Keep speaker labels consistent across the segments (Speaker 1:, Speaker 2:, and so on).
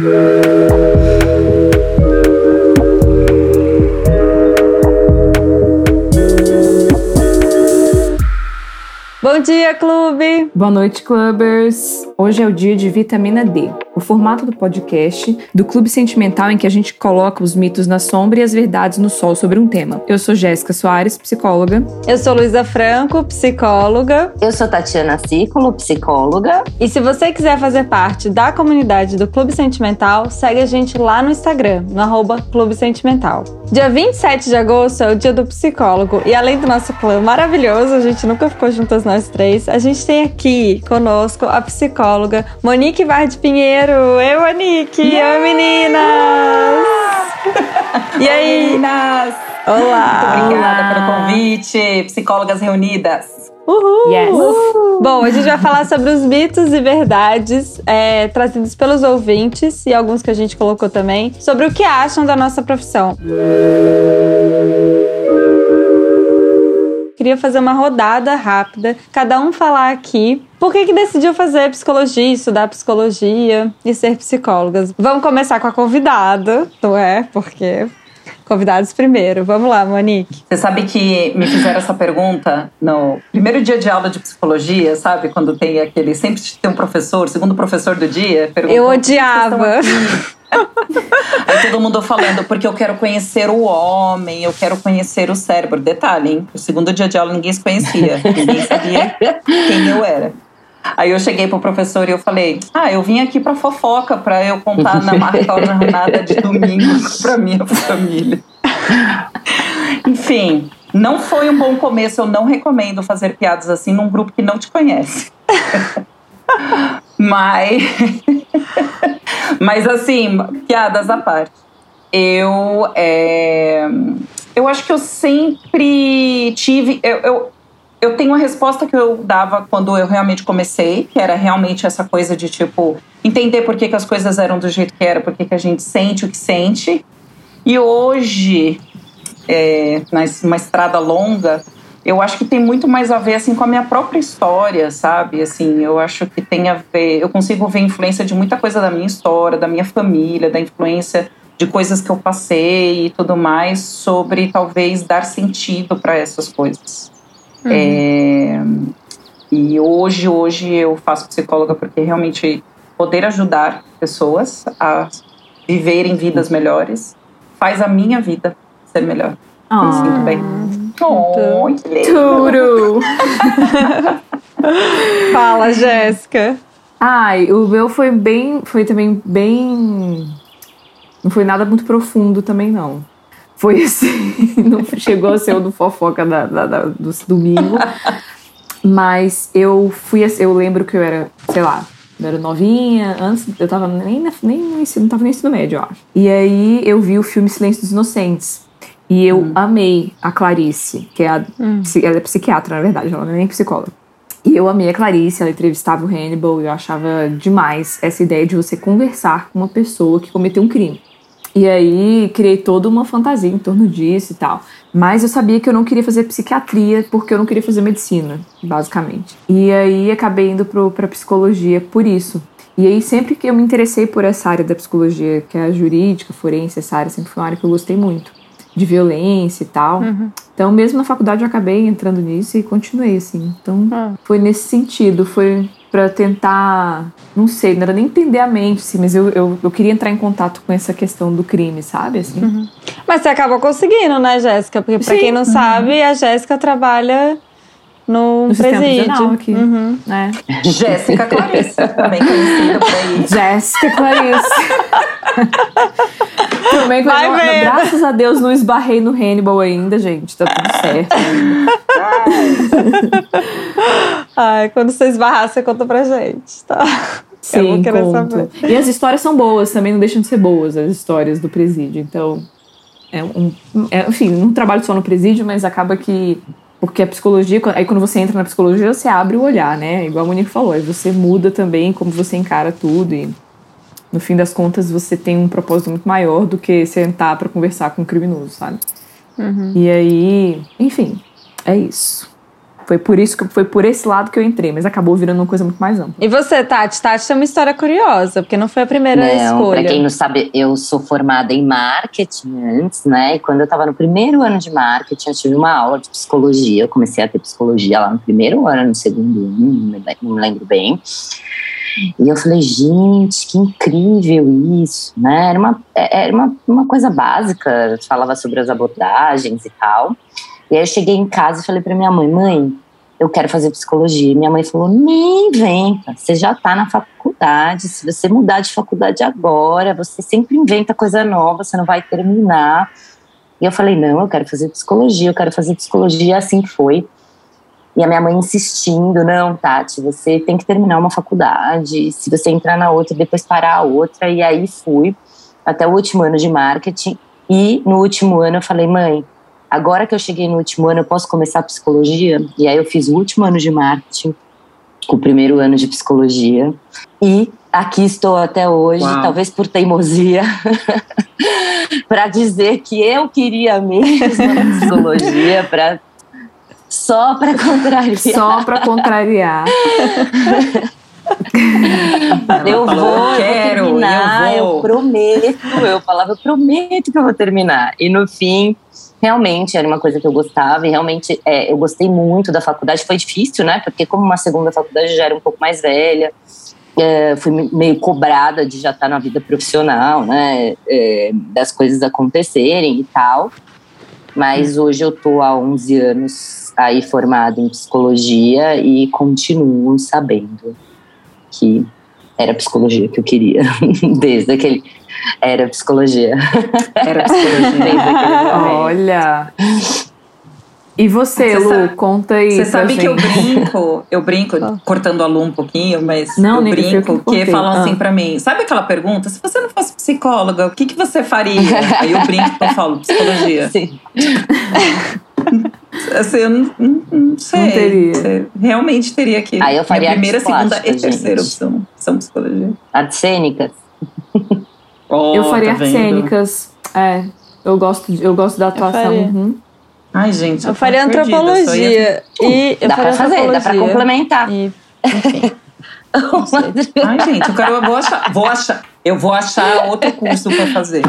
Speaker 1: Bom dia, clube!
Speaker 2: Boa noite, clubbers! Hoje é o dia de vitamina D, o formato do podcast do Clube Sentimental em que a gente coloca os mitos na sombra e as verdades no sol sobre um tema. Eu sou Jéssica Soares, psicóloga.
Speaker 1: Eu sou Luísa Franco, psicóloga.
Speaker 3: Eu sou Tatiana Ciclo, psicóloga.
Speaker 1: E se você quiser fazer parte da comunidade do Clube Sentimental, segue a gente lá no Instagram, no arroba Clube Sentimental. Dia 27 de agosto é o dia do psicólogo e além do nosso clã maravilhoso, a gente nunca ficou juntas nós três, a gente tem aqui conosco a psicóloga Monique Vard Pinheiro. Eu, Monique! Yeah! Oi, meninas!
Speaker 4: e aí? meninas!
Speaker 1: Olá!
Speaker 4: Muito obrigada Olá. pelo convite, psicólogas reunidas.
Speaker 1: Uhul! Yes. Uhul. Bom, a gente vai falar sobre os mitos e verdades é, trazidos pelos ouvintes e alguns que a gente colocou também, sobre o que acham da nossa profissão. Queria fazer uma rodada rápida, cada um falar aqui por que, que decidiu fazer psicologia, estudar psicologia e ser psicólogas. Vamos começar com a convidada, não é? Porque convidados primeiro. Vamos lá, Monique.
Speaker 4: Você sabe que me fizeram essa pergunta no primeiro dia de aula de psicologia, sabe? Quando tem aquele. Sempre tem um professor, segundo professor do dia.
Speaker 1: Eu odiava.
Speaker 4: Aí todo mundo falando, porque eu quero conhecer o homem, eu quero conhecer o cérebro. Detalhe, hein? O segundo dia de aula ninguém se conhecia. Ninguém sabia quem eu era. Aí eu cheguei pro professor e eu falei: Ah, eu vim aqui pra fofoca, pra eu contar na marca jornada de domingo pra minha família. Enfim, não foi um bom começo. Eu não recomendo fazer piadas assim num grupo que não te conhece. Mas, mas assim, piadas à parte. Eu, é, eu acho que eu sempre tive. Eu, eu, eu tenho a resposta que eu dava quando eu realmente comecei, que era realmente essa coisa de tipo entender por que, que as coisas eram do jeito que era, por que, que a gente sente o que sente. E hoje, é, numa estrada longa, eu acho que tem muito mais a ver assim com a minha própria história, sabe? Assim, eu acho que tem a ver, eu consigo ver influência de muita coisa da minha história, da minha família, da influência de coisas que eu passei e tudo mais sobre talvez dar sentido para essas coisas. Uhum. É, e hoje, hoje eu faço psicóloga porque realmente poder ajudar pessoas a viverem vidas melhores faz a minha vida ser melhor. Me sinto bem. Oh, que
Speaker 1: Tudo! Fala, Jéssica.
Speaker 2: Ai, o meu foi bem. Foi também bem. Não foi nada muito profundo também, não. Foi assim, não chegou a ser o do fofoca da, da, da, do domingo. Mas eu fui assim, eu lembro que eu era, sei lá, eu era novinha, antes eu tava nem, nem no ensino, não tava no ensino médio, eu acho. E aí eu vi o filme Silêncio dos Inocentes. E eu hum. amei a Clarice, que é a, hum. ela é psiquiatra, na verdade, ela não é nem psicóloga. E eu amei a Clarice, ela entrevistava o Hannibal, eu achava demais essa ideia de você conversar com uma pessoa que cometeu um crime. E aí criei toda uma fantasia em torno disso e tal. Mas eu sabia que eu não queria fazer psiquiatria porque eu não queria fazer medicina, basicamente. E aí acabei indo pro, pra psicologia por isso. E aí sempre que eu me interessei por essa área da psicologia, que é a jurídica, forense, essa área sempre foi uma área que eu gostei muito. De violência e tal. Uhum. Então, mesmo na faculdade, eu acabei entrando nisso e continuei, assim. Então, uhum. foi nesse sentido. Foi para tentar, não sei, não era nem entender a mente, assim, mas eu, eu, eu, queria entrar em contato com essa questão do crime, sabe? Assim. Uhum.
Speaker 1: Mas você acabou conseguindo, né, Jéssica? Porque para quem não uhum. sabe, a Jéssica trabalha no, no presídio.
Speaker 2: aqui. Uhum. É.
Speaker 4: Jéssica Clarice, também conhecida por aí.
Speaker 2: Jéssica Clarice. também Vai não, ver. Graças a Deus não esbarrei no Hannibal ainda, gente. Tá tudo certo.
Speaker 1: Ai, quando você esbarrar, você conta pra gente, tá?
Speaker 2: Sim, conto. Saber. E as histórias são boas, também não deixam de ser boas, as histórias do presídio. Então, é um, é, enfim, não trabalho só no presídio, mas acaba que porque a psicologia, aí quando você entra na psicologia, você abre o olhar, né? Igual a Monique falou, aí você muda também como você encara tudo e no fim das contas você tem um propósito muito maior do que sentar para conversar com um criminoso, sabe? Uhum. E aí, enfim, é isso. Foi por isso que foi por esse lado que eu entrei, mas acabou virando uma coisa muito mais ampla.
Speaker 1: E você, Tati? Tati tem uma história curiosa, porque não foi a primeira
Speaker 3: não,
Speaker 1: escolha.
Speaker 3: Pra quem não sabe, eu sou formada em marketing antes, né? E quando eu tava no primeiro ano de marketing, eu tive uma aula de psicologia. Eu comecei a ter psicologia lá no primeiro ano, no segundo ano, não me lembro bem. E eu falei, gente, que incrível isso, né? Era uma, é, era uma, uma coisa básica, falava sobre as abordagens e tal. E aí eu cheguei em casa e falei para minha mãe, mãe, eu quero fazer psicologia. Minha mãe falou, nem vem, você já está na faculdade, se você mudar de faculdade agora, você sempre inventa coisa nova, você não vai terminar. E eu falei, não, eu quero fazer psicologia, eu quero fazer psicologia, assim foi. E a minha mãe insistindo, não, Tati, você tem que terminar uma faculdade, se você entrar na outra, depois parar a outra. E aí fui até o último ano de marketing. E no último ano eu falei, mãe, agora que eu cheguei no último ano, eu posso começar psicologia? E aí eu fiz o último ano de marketing, o primeiro ano de psicologia. E aqui estou até hoje, Uau. talvez por teimosia, para dizer que eu queria mesmo psicologia, para só para contrariar.
Speaker 2: Só para contrariar.
Speaker 3: eu falou, vou, eu quero, vou terminar, eu, vou. eu prometo. Eu falava, eu prometo que eu vou terminar. E no fim, realmente era uma coisa que eu gostava e realmente é, eu gostei muito da faculdade. Foi difícil, né? Porque como uma segunda faculdade já era um pouco mais velha, é, fui meio cobrada de já estar na vida profissional, né? É, das coisas acontecerem e tal. Mas hoje eu tô há 11 anos aí formada em psicologia e continuo sabendo que era psicologia que eu queria, desde aquele. Era psicologia.
Speaker 2: Era psicologia. desde aquele Olha. E você, Lu, sabe, conta aí.
Speaker 4: Você sabe gente. que eu brinco, eu brinco, ah. cortando a Lu um pouquinho, mas não, eu brinco que, que falam assim ah. pra mim: sabe aquela pergunta? Se você não fosse psicóloga, o que, que você faria? aí eu brinco e eu falo psicologia. Sim. Assim, eu não, não, sei. Não teria. Realmente teria que.
Speaker 3: Aí eu faria
Speaker 4: Minha primeira, segunda e terceira opção são psicologia.
Speaker 3: Artes cênicas.
Speaker 2: Oh, eu faria tá artes cênicas. É. Eu gosto, eu gosto da atuação. Uhum.
Speaker 4: Ai, gente.
Speaker 1: Eu, eu faria antropologia. E eu
Speaker 3: dá pra fazer, dá pra complementar. E...
Speaker 4: Ai, gente, eu quero. Eu vou achar. Vou achar eu vou achar outro curso pra fazer.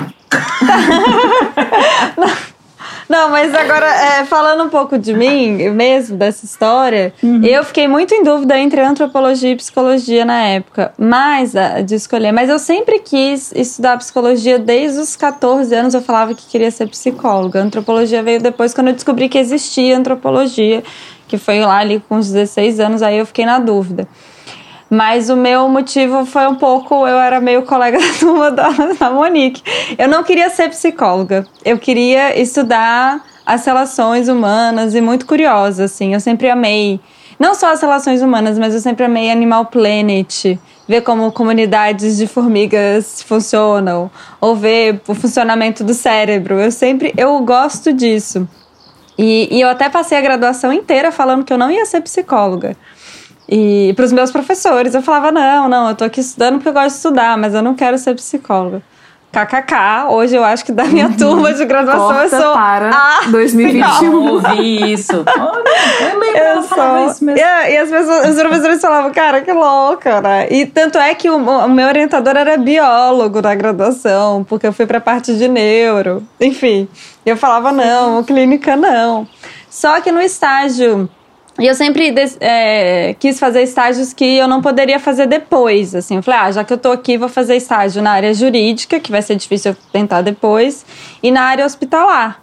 Speaker 1: Não, mas agora, é, falando um pouco de mim mesmo, dessa história, uhum. eu fiquei muito em dúvida entre antropologia e psicologia na época, mas de escolher. Mas eu sempre quis estudar psicologia desde os 14 anos. Eu falava que queria ser psicóloga. A antropologia veio depois quando eu descobri que existia antropologia, que foi lá ali com os 16 anos, aí eu fiquei na dúvida. Mas o meu motivo foi um pouco. Eu era meio colega da turma da, da Monique. Eu não queria ser psicóloga. Eu queria estudar as relações humanas e muito curiosa, assim. Eu sempre amei. Não só as relações humanas, mas eu sempre amei Animal Planet. Ver como comunidades de formigas funcionam. Ou ver o funcionamento do cérebro. Eu sempre. Eu gosto disso. E, e eu até passei a graduação inteira falando que eu não ia ser psicóloga. E para os meus professores, eu falava: não, não, eu tô aqui estudando porque eu gosto de estudar, mas eu não quero ser psicóloga. KKK, hoje eu acho que da minha uhum. turma de graduação
Speaker 2: Corta
Speaker 1: eu sou
Speaker 2: para a 2021.
Speaker 4: ouvi isso. Olha, eu lembro eu sou. isso mesmo.
Speaker 1: E, e, as pessoas, os professores falavam, cara, que louca, né? E tanto é que o, o meu orientador era biólogo na graduação, porque eu fui para a parte de neuro. Enfim, eu falava, não, clínica não. Só que no estágio e eu sempre é, quis fazer estágios que eu não poderia fazer depois. Assim, eu falei, ah, já que eu tô aqui, vou fazer estágio na área jurídica, que vai ser difícil eu tentar depois, e na área hospitalar.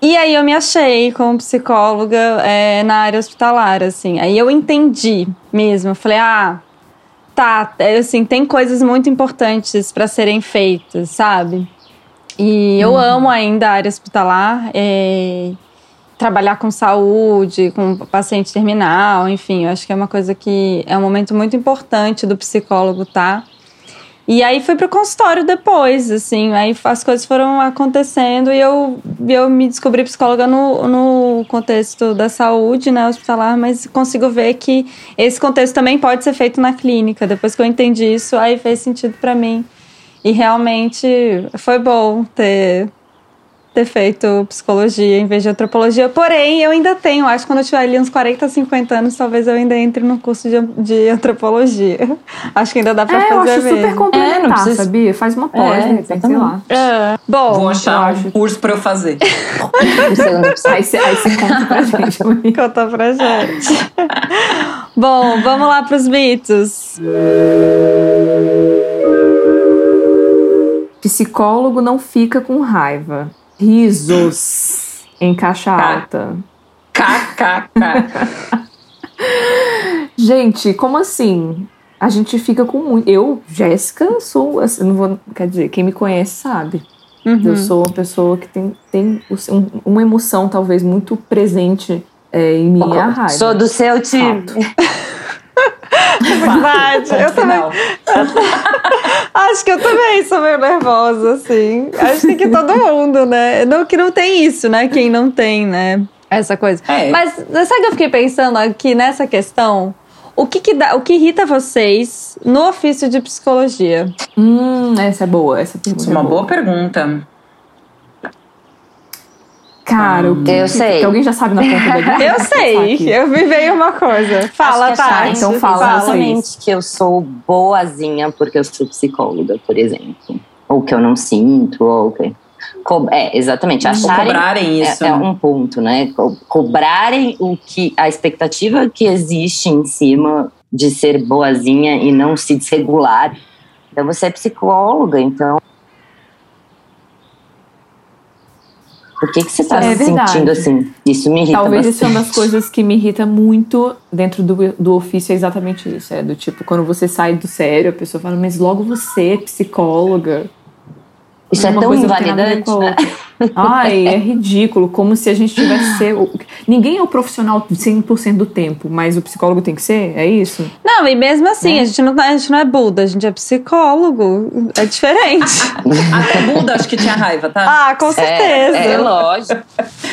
Speaker 1: E aí eu me achei como psicóloga é, na área hospitalar, assim. Aí eu entendi mesmo. Eu falei, ah, tá, é, assim, tem coisas muito importantes para serem feitas, sabe? E eu uhum. amo ainda a área hospitalar. É, trabalhar com saúde, com paciente terminal, enfim, eu acho que é uma coisa que é um momento muito importante do psicólogo, tá? E aí fui pro consultório depois, assim, aí as coisas foram acontecendo e eu, eu me descobri psicóloga no, no contexto da saúde, né, hospitalar, mas consigo ver que esse contexto também pode ser feito na clínica. Depois que eu entendi isso, aí fez sentido para mim. E realmente foi bom ter ter feito psicologia em vez de antropologia. Porém, eu ainda tenho, acho que quando eu tiver ali uns 40, 50 anos, talvez eu ainda entre no curso de, de antropologia. Acho que ainda dá pra
Speaker 2: É, eu
Speaker 1: fazer
Speaker 2: acho super
Speaker 1: mesmo.
Speaker 2: complementar,
Speaker 3: É, não precisa-
Speaker 2: sabia? Faz uma pós,
Speaker 3: É,
Speaker 2: de repente, sei lá.
Speaker 1: É. Bom,
Speaker 4: Vou achar
Speaker 2: acho.
Speaker 4: um curso pra eu fazer.
Speaker 2: Aí você conta pra gente.
Speaker 1: conta pra gente. Bom, vamos lá pros mitos.
Speaker 2: Psicólogo não fica com raiva. Risos em caixa alta.
Speaker 4: KKK.
Speaker 2: Gente, como assim? A gente fica com muito. Eu, Jéssica, sou. assim, não vou, quer dizer, quem me conhece sabe.
Speaker 1: Uhum.
Speaker 2: Eu sou uma pessoa que tem, tem um- uma emoção talvez muito presente é, em mim.
Speaker 3: Sou do seu time.
Speaker 1: Verdade. Eu também. Acho que eu também sou meio nervosa, assim. Acho que todo mundo, né? Não, que não tem isso, né? Quem não tem, né? Essa coisa.
Speaker 4: É.
Speaker 1: Mas sabe que eu fiquei pensando aqui nessa questão? O que, que, dá, o que irrita vocês no ofício de psicologia?
Speaker 2: Hum, essa é boa, essa pergunta.
Speaker 4: Isso é uma
Speaker 2: é
Speaker 4: boa pergunta.
Speaker 2: Cara, o que,
Speaker 3: Eu sei.
Speaker 2: que alguém já sabe na ponta da língua?
Speaker 1: Eu sei, eu me veio uma coisa. Fala,
Speaker 3: que. Shine
Speaker 2: então fala,
Speaker 3: exatamente que eu sou boazinha porque eu sou psicóloga, por exemplo. Ou que eu não sinto, ou que. Co- É, exatamente.
Speaker 4: Ou
Speaker 3: Acharem
Speaker 4: cobrarem isso.
Speaker 3: É, é um ponto, né? Co- Cobrarem o que a expectativa que existe em cima de ser boazinha e não se desregular. Então você é psicóloga, então por que que você está
Speaker 2: É
Speaker 3: se
Speaker 2: verdade.
Speaker 3: sentindo assim? Isso me irrita
Speaker 2: Talvez isso é
Speaker 3: bastante.
Speaker 2: uma das coisas que me irrita muito dentro do, do ofício, é exatamente isso. É do tipo, quando você sai do sério, a pessoa fala, mas logo você é psicóloga.
Speaker 3: Isso é
Speaker 2: Uma
Speaker 3: tão invalidante, né?
Speaker 2: Ai, é ridículo. Como se a gente tivesse ser. Ninguém é o profissional 100% do tempo, mas o psicólogo tem que ser? É isso?
Speaker 1: Não, e mesmo assim, a, gente não, tá- a gente não é Buda, a gente é psicólogo. É diferente.
Speaker 4: Até Buda acho que tinha raiva, tá?
Speaker 1: ah, com certeza.
Speaker 3: É, é lógico.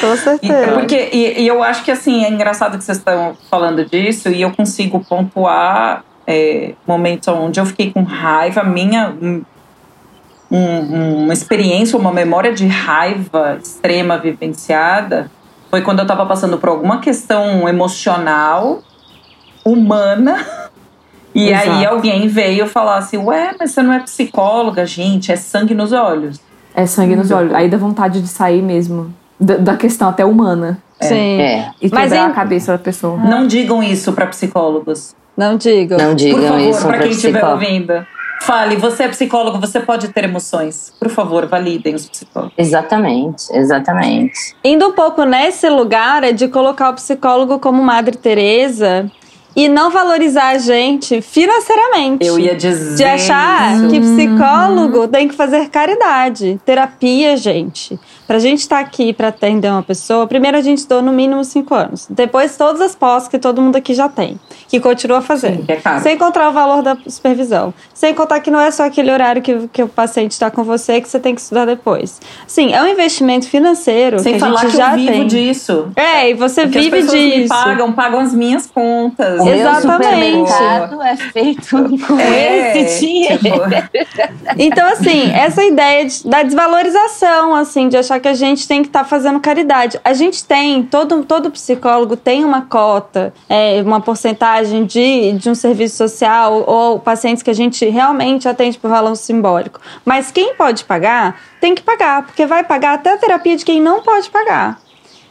Speaker 1: Com
Speaker 4: E-
Speaker 1: certeza.
Speaker 4: Porque, e, e eu acho que assim, é engraçado que vocês estão falando disso e eu consigo pontuar é, momentos onde eu fiquei com raiva, minha um- um- uma experiência, uma memória de raiva extrema vivenciada foi quando eu estava passando por alguma questão emocional, humana, e
Speaker 2: Exato.
Speaker 4: aí alguém veio falar assim, ué, mas você não é psicóloga, gente, é sangue nos olhos.
Speaker 2: É sangue nos olhos. Aí dá vontade de sair mesmo. Da, da questão até humana.
Speaker 1: Sim.
Speaker 3: É,
Speaker 2: E
Speaker 1: Mas
Speaker 2: quebrar
Speaker 1: em-
Speaker 2: a cabeça da pessoa.
Speaker 4: Não digam isso para psicólogos.
Speaker 1: Não digo.
Speaker 3: não
Speaker 4: Por
Speaker 3: digam
Speaker 4: favor,
Speaker 3: isso
Speaker 4: para
Speaker 3: pra
Speaker 4: quem estiver ouvindo. Fale, você é psicólogo, você pode ter emoções. Por favor, validem os psicólogos.
Speaker 3: Exatamente, exatamente.
Speaker 1: Indo um pouco nesse lugar é de colocar o psicólogo como Madre Teresa e não valorizar a gente financeiramente.
Speaker 4: Eu ia dizer.
Speaker 1: De achar
Speaker 4: isso.
Speaker 1: que psicólogo tem que fazer caridade, terapia, gente. Pra gente estar aqui pra atender uma pessoa, primeiro a gente estudou no mínimo cinco anos. Depois todas as pós que todo mundo aqui já tem, que continua fazendo.
Speaker 4: Que é caro.
Speaker 1: Sem contar o valor da supervisão. Sem contar que não é só aquele horário que, que o paciente está com você que você tem que estudar depois. Sim, é um investimento financeiro
Speaker 4: Sem
Speaker 1: que a
Speaker 4: falar
Speaker 1: gente
Speaker 4: que
Speaker 1: já
Speaker 4: eu vivo
Speaker 1: tem.
Speaker 4: disso.
Speaker 1: É, e você
Speaker 4: Porque
Speaker 1: vive
Speaker 4: as pessoas me
Speaker 1: disso.
Speaker 4: pagam, pagam as minhas contas.
Speaker 3: O meu
Speaker 1: Exatamente.
Speaker 3: supermercado é feito com
Speaker 4: É,
Speaker 3: esse dinheiro.
Speaker 4: tipo,
Speaker 1: Então, assim, essa ideia de- da desvalorização, assim, de achar que a gente tem que estar fazendo caridade. A gente tem, todo, todo psicólogo tem uma cota, é, uma porcentagem de, de um serviço social ou pacientes que a gente realmente atende por valor simbólico. Mas quem pode pagar, tem que pagar, porque vai pagar até a terapia de quem não pode pagar.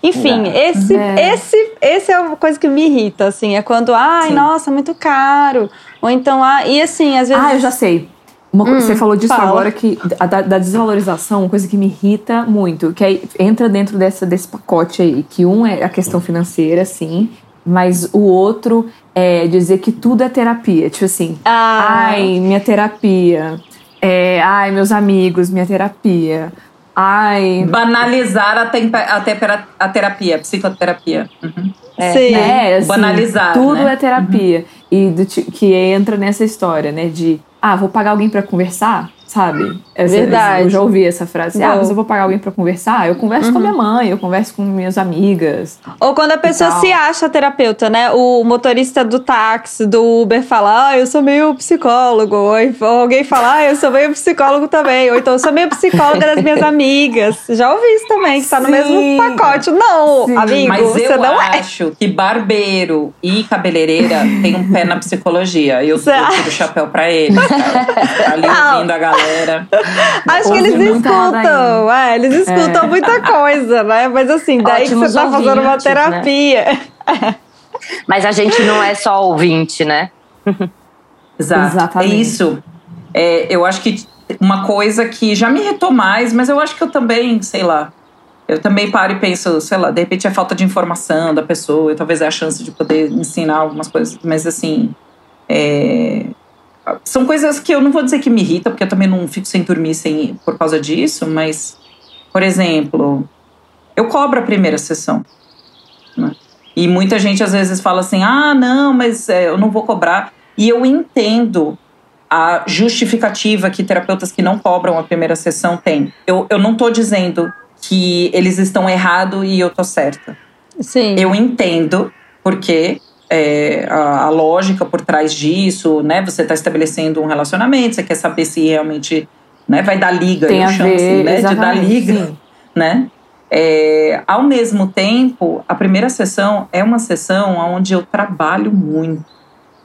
Speaker 1: Enfim, esse,
Speaker 2: É.
Speaker 1: esse, esse é uma coisa que me irrita, assim, é quando, ai,
Speaker 4: Sim.
Speaker 1: nossa, muito caro. Ou então, ah, e assim, às vezes.
Speaker 2: Ah, eu já sei. Uma co- você falou disso
Speaker 1: fala.
Speaker 2: agora que a da, da desvalorização, uma coisa que me irrita muito, que aí entra dentro dessa, desse pacote aí, que um é a questão financeira, sim, mas o outro é dizer que tudo é terapia. Tipo assim,
Speaker 1: Ah.
Speaker 2: ai, minha terapia. É, ai, meus amigos, minha terapia. Ai.
Speaker 4: banalizar a, tempa- a, tepera- a terapia, a psicoterapia. Uhum.
Speaker 1: Sim.
Speaker 2: É, assim,
Speaker 4: Banalizar,
Speaker 2: Tudo
Speaker 4: né?
Speaker 2: é terapia. E do que entra nessa história, né? De, ah, vou pagar alguém pra conversar? Sabe? Essa,
Speaker 1: Verdade.
Speaker 2: Eu já ouvi essa frase. Ah,
Speaker 1: Bom.
Speaker 2: mas eu vou pagar alguém pra conversar? Eu converso com a minha mãe, eu converso com minhas amigas.
Speaker 1: Ou quando a pessoa se acha terapeuta, né? O motorista do táxi, do Uber fala, ah, eu sou meio psicólogo. Ou alguém fala, ah, eu sou meio psicólogo também. Ou então, eu sou meio psicóloga das minhas amigas. Já ouvi isso também, que tá no mesmo pacote. Não,
Speaker 2: Sim.
Speaker 1: amigo,
Speaker 4: Mas
Speaker 1: você
Speaker 4: eu
Speaker 1: não é.
Speaker 4: acho que barbeiro e cabeleireira tem um pé na psicologia. Eu, eu tiro o chapéu pra eles. cara. Tá ali ouvindo a galera.
Speaker 1: Acho que eles escutam, é, eles escutam
Speaker 2: É.
Speaker 1: muita coisa, né? Mas assim, daí que
Speaker 3: Ótimos
Speaker 1: você tá fazendo uma
Speaker 3: né?
Speaker 1: terapia.
Speaker 3: Mas a gente não é só ouvinte, né?
Speaker 4: Exato.
Speaker 2: Exatamente.
Speaker 4: É isso. É, eu acho que uma coisa que já me irritou mais, mas eu acho que eu também, sei lá. Eu também paro e penso, sei lá, de repente é falta de informação da pessoa, e talvez é a chance de poder ensinar algumas coisas, mas assim. é, são coisas que eu não vou dizer que me irritam, porque eu também não fico sem dormir sem, por causa disso, mas, por exemplo, eu cobro a primeira sessão. né? E muita gente às vezes fala assim: ah, não, mas é, eu não vou cobrar. E eu entendo a justificativa que terapeutas que não cobram a primeira sessão têm. Eu, eu não estou dizendo que eles estão errados e eu tô certa.
Speaker 1: Sim.
Speaker 4: Eu entendo porque é, a, a lógica por trás disso, né? Você está estabelecendo um relacionamento, você quer saber se realmente né, vai dar liga,
Speaker 2: Tem
Speaker 4: eu chamo
Speaker 2: ver,
Speaker 4: assim, né? De dar liga
Speaker 2: sim.
Speaker 4: né? É, ao mesmo tempo, a primeira sessão é uma sessão onde eu trabalho muito.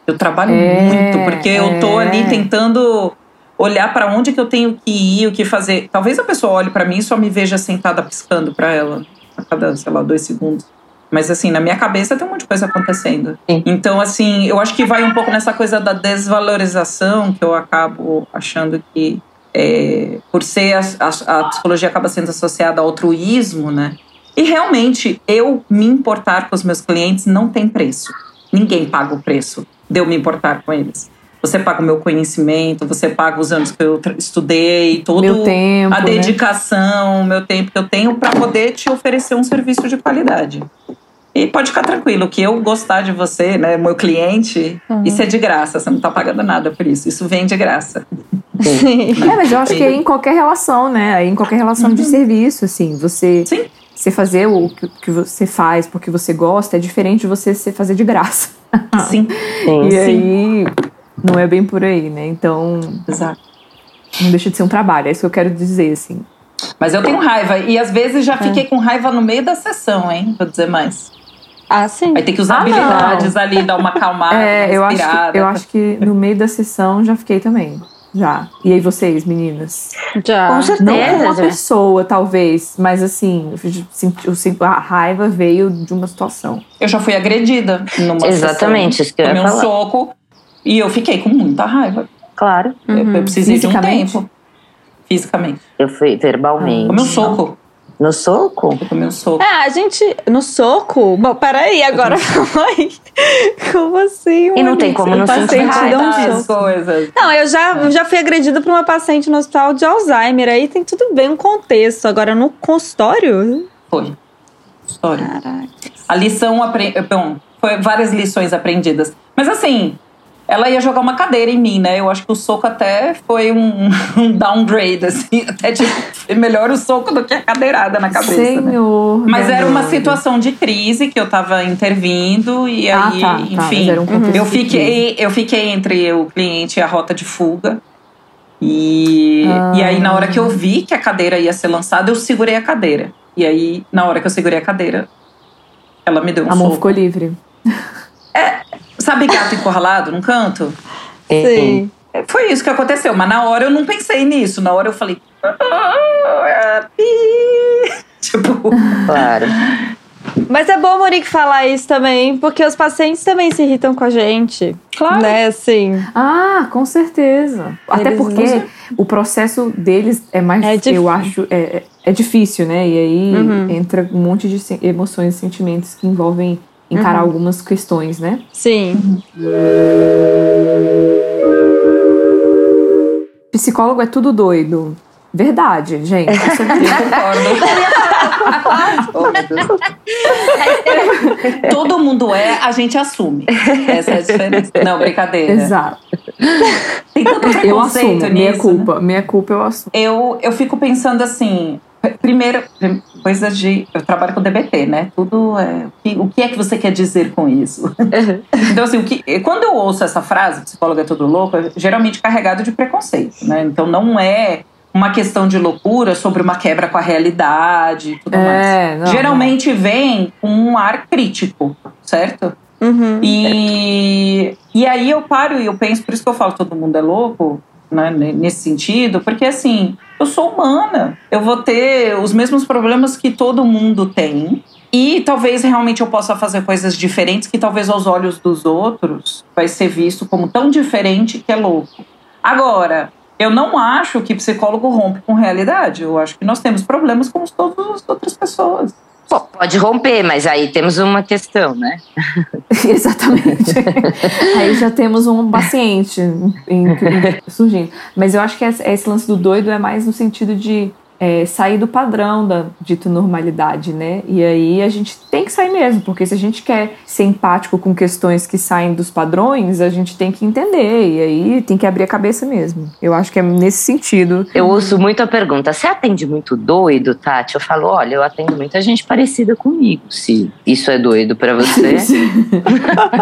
Speaker 4: Eu trabalho
Speaker 2: É,
Speaker 4: muito, porque eu tô
Speaker 2: é.
Speaker 4: ali tentando olhar para onde que eu tenho que ir, o que fazer. Talvez a pessoa olhe para mim e só me veja sentada piscando para ela a cada, sei lá, dois segundos. Mas assim, na minha cabeça tem um monte de coisa acontecendo.
Speaker 3: Sim.
Speaker 4: Então, assim, eu acho que vai um pouco nessa coisa da desvalorização que eu acabo achando que é, por ser a, a, a psicologia acaba sendo associada ao altruísmo, né? E realmente eu me importar com os meus clientes não tem preço. Ninguém paga o preço de eu me importar com eles. Você paga o meu conhecimento, você paga os anos que eu estudei, todo
Speaker 2: Meu tempo,
Speaker 4: a
Speaker 2: né?
Speaker 4: dedicação, o meu tempo que eu tenho para poder te oferecer um serviço de qualidade. E pode ficar tranquilo que eu gostar de você, né, meu cliente, isso é de graça, você não tá pagando nada por isso. Isso vem de graça.
Speaker 2: É, mas eu acho que é em qualquer relação, né? Aí em qualquer relação de serviço, assim, você,
Speaker 4: Uhum. Sim.
Speaker 2: você fazer o que, você faz porque você gosta é diferente de você se fazer de graça.
Speaker 4: Sim,
Speaker 3: Sim.
Speaker 2: E aí não é bem por aí, né? Então
Speaker 4: exato.
Speaker 2: não deixa de ser um trabalho, é isso que eu quero dizer, assim.
Speaker 4: Mas eu tenho raiva. E às vezes já fiquei com raiva no meio da sessão, hein? Vou dizer mais.
Speaker 1: Ah, sim.
Speaker 4: Aí tem que usar
Speaker 2: Ah,
Speaker 4: habilidades ali, dar uma acalmada,
Speaker 2: é,
Speaker 4: uma
Speaker 2: eu acho,
Speaker 4: respirada.
Speaker 2: que, eu acho que no meio da sessão já fiquei também. Já. E aí vocês, meninas?
Speaker 1: Já.
Speaker 3: Com certeza.
Speaker 2: Não com uma
Speaker 3: já.
Speaker 2: pessoa, talvez, mas assim, eu senti- a raiva veio de uma situação.
Speaker 4: Eu já fui agredida numa
Speaker 3: Exatamente,
Speaker 4: sessão.
Speaker 3: isso que eu ia
Speaker 4: Tomei um
Speaker 3: falar.
Speaker 4: soco e eu fiquei com muita raiva.
Speaker 3: Claro.
Speaker 4: Eu- Eu, precisei de um tempo. Fisicamente.
Speaker 3: Eu fui verbalmente.
Speaker 4: Tomei um soco.
Speaker 3: No soco?
Speaker 4: Eu tomei um soco.
Speaker 1: É, a gente. No soco? Bom, peraí, agora. Mãe, como assim?
Speaker 3: E não tem como
Speaker 1: Eu
Speaker 3: não sentir
Speaker 1: um
Speaker 3: raiva.
Speaker 4: as
Speaker 1: soco.
Speaker 4: coisas.
Speaker 1: Não, eu já, eu já fui agredida por uma paciente no hospital de Alzheimer. Aí tem tudo bem um contexto. Agora, no consultório?
Speaker 4: Foi. História.
Speaker 1: Caraca.
Speaker 4: A lição apre... Bom, foi várias lições aprendidas. Mas assim, ela ia jogar uma cadeira em mim, né? Eu acho que o soco até foi um, um downgrade, assim. Até tipo, foi melhor o soco do que a cadeirada na cabeça. né?
Speaker 2: Senhor.
Speaker 4: Mas era uma situação de crise que eu tava intervindo e
Speaker 2: Ah,
Speaker 4: aí,
Speaker 2: tá, tá,
Speaker 4: enfim,
Speaker 2: era um
Speaker 4: eu
Speaker 2: de
Speaker 4: fiquei, eu fiquei entre o cliente e a rota de fuga. E,
Speaker 2: Ah.
Speaker 4: e aí, na hora que eu vi que a cadeira ia ser lançada, eu segurei a cadeira. E aí, na hora que eu segurei a cadeira, ela me deu um
Speaker 2: A mão
Speaker 4: soco.
Speaker 2: ficou livre.
Speaker 4: Sabe gato encurralado num canto?
Speaker 1: Sim.
Speaker 4: É, Foi isso que aconteceu, mas na hora eu não pensei nisso. Na hora eu falei. "Ah, pi." tipo,
Speaker 3: Claro.
Speaker 1: Mas é bom, Monique, falar isso também, porque os pacientes também se irritam com a gente.
Speaker 4: Claro.
Speaker 1: Né, assim.
Speaker 2: Ah, com certeza. Até
Speaker 1: Eles
Speaker 2: porque
Speaker 1: não-
Speaker 2: o processo deles é mais,
Speaker 1: É difícil.
Speaker 2: eu acho, é, é- é difícil, né? E aí
Speaker 1: Uhum.
Speaker 2: entra um monte de emoções e sentimentos que envolvem encarar
Speaker 1: Uhum.
Speaker 2: algumas questões, né?
Speaker 1: Sim.
Speaker 2: Psicólogo é tudo doido. Verdade, gente. É
Speaker 4: Concordo. Todo mundo é, a gente assume. Essa é a diferença. Não, brincadeira.
Speaker 2: Exato.
Speaker 4: Tem tanto
Speaker 2: Eu assumo. Minha
Speaker 4: nisso,
Speaker 2: culpa. Minha culpa eu assumo.
Speaker 4: eu, eu fico pensando assim, primeiro, coisa de. Eu trabalho com DBT, né? Tudo é. O que, é que você quer dizer com isso? então, assim, o que, quando eu ouço essa frase, psicólogo é tudo louco, é geralmente carregado de preconceito, né? Então não é uma questão de loucura sobre uma quebra com a realidade e tudo
Speaker 2: É,
Speaker 4: mais.
Speaker 2: não,
Speaker 4: geralmente vem com um ar crítico, certo?
Speaker 1: Uhum.
Speaker 4: E, e aí eu paro e eu penso, por isso que eu falo todo mundo é louco, né, nesse sentido, porque assim, eu sou humana, eu vou ter os mesmos problemas que todo mundo tem. E talvez realmente eu possa fazer coisas diferentes que talvez aos olhos dos outros vai ser visto como tão diferente que é louco. Agora, eu não acho que psicólogo rompe com realidade. Eu acho que nós temos problemas como todas as outras pessoas.
Speaker 3: Pô, pode romper, mas aí temos uma questão, né?
Speaker 2: Exatamente. Aí já temos um paciente surgindo. Mas eu acho que esse esse lance do doido é mais no sentido de é, sair do padrão da dita normalidade, né? E aí a gente tem que sair mesmo, porque se a gente quer ser empático com questões que saem dos padrões, a gente tem que entender. E aí tem que abrir a cabeça mesmo. Eu acho que é nesse sentido.
Speaker 3: Eu ouço muito a pergunta: você atende muito doido, Tati? Eu falo: olha, eu atendo muita gente parecida comigo. Se isso é doido pra você.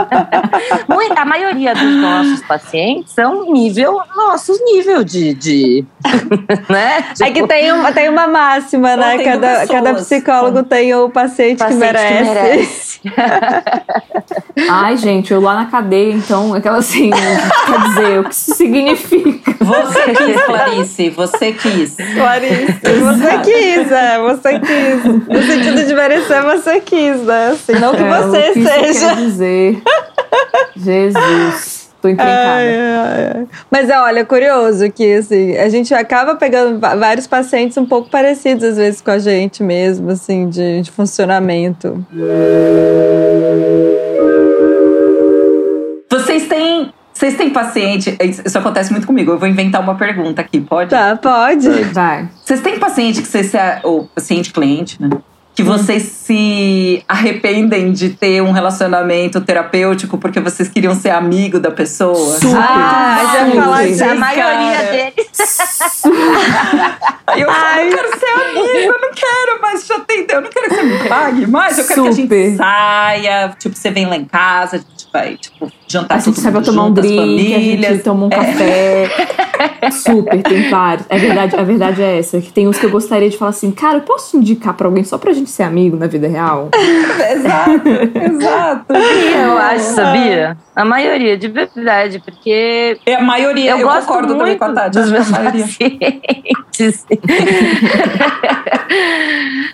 Speaker 3: Muita, a maioria dos nossos pacientes são nível, nossos nível de. de né?
Speaker 1: É que tem, um, tem uma máxima, né? Cada, cada psicólogo tem o paciente,
Speaker 3: paciente
Speaker 1: que merece.
Speaker 2: Ai, gente, eu lá na cadeia, então, aquela assim, quer dizer, o que isso significa?
Speaker 4: Você quis, Clarice, você quis.
Speaker 1: Clarice, você quis, é, você quis. No sentido de merecer, você quis, né? Assim, não que
Speaker 2: É,
Speaker 1: você
Speaker 2: o que isso
Speaker 1: seja.
Speaker 2: quer dizer. Jesus, tô encrencada.
Speaker 1: Ai, ai, ai. Mas é, olha, curioso que assim, a gente acaba pegando vários pacientes um pouco parecidos às vezes com a gente mesmo, assim, de, de funcionamento.
Speaker 4: Vocês têm, vocês têm paciente? Isso acontece muito comigo. Eu vou inventar uma pergunta aqui, pode?
Speaker 1: Tá, pode.
Speaker 2: Vai.
Speaker 4: Vocês têm paciente que vocês se, ou paciente cliente, né? Que vocês se arrependem de ter um relacionamento terapêutico porque vocês queriam ser amigo da pessoa?
Speaker 2: Super.
Speaker 1: Ah, já
Speaker 2: Super.
Speaker 1: falar
Speaker 3: A
Speaker 1: disso,
Speaker 3: maioria
Speaker 1: cara.
Speaker 3: deles.
Speaker 4: Eu falo, eu quero ser amigo, eu não quero mais já tentei, eu não quero que você me pague mais, eu quero que a
Speaker 2: Super.
Speaker 4: gente saia, tipo, você vem lá em casa, a vai, tipo, jantar
Speaker 2: A gente
Speaker 4: todo
Speaker 2: sai pra
Speaker 4: mundo
Speaker 2: tomar um drink, a
Speaker 4: famílias.
Speaker 2: gente toma um café. Super, tem vários. É verdade, a verdade é essa, que tem uns que eu gostaria de falar assim, cara, eu posso indicar pra alguém só pra gente ser amigo na vida real?
Speaker 4: Exato, exato.
Speaker 3: Eu acho, sabia? A maioria, de verdade, porque
Speaker 4: É a maioria, eu,
Speaker 3: eu, gosto
Speaker 4: concordo também com a Tati.
Speaker 3: dos meus
Speaker 4: a
Speaker 3: pacientes.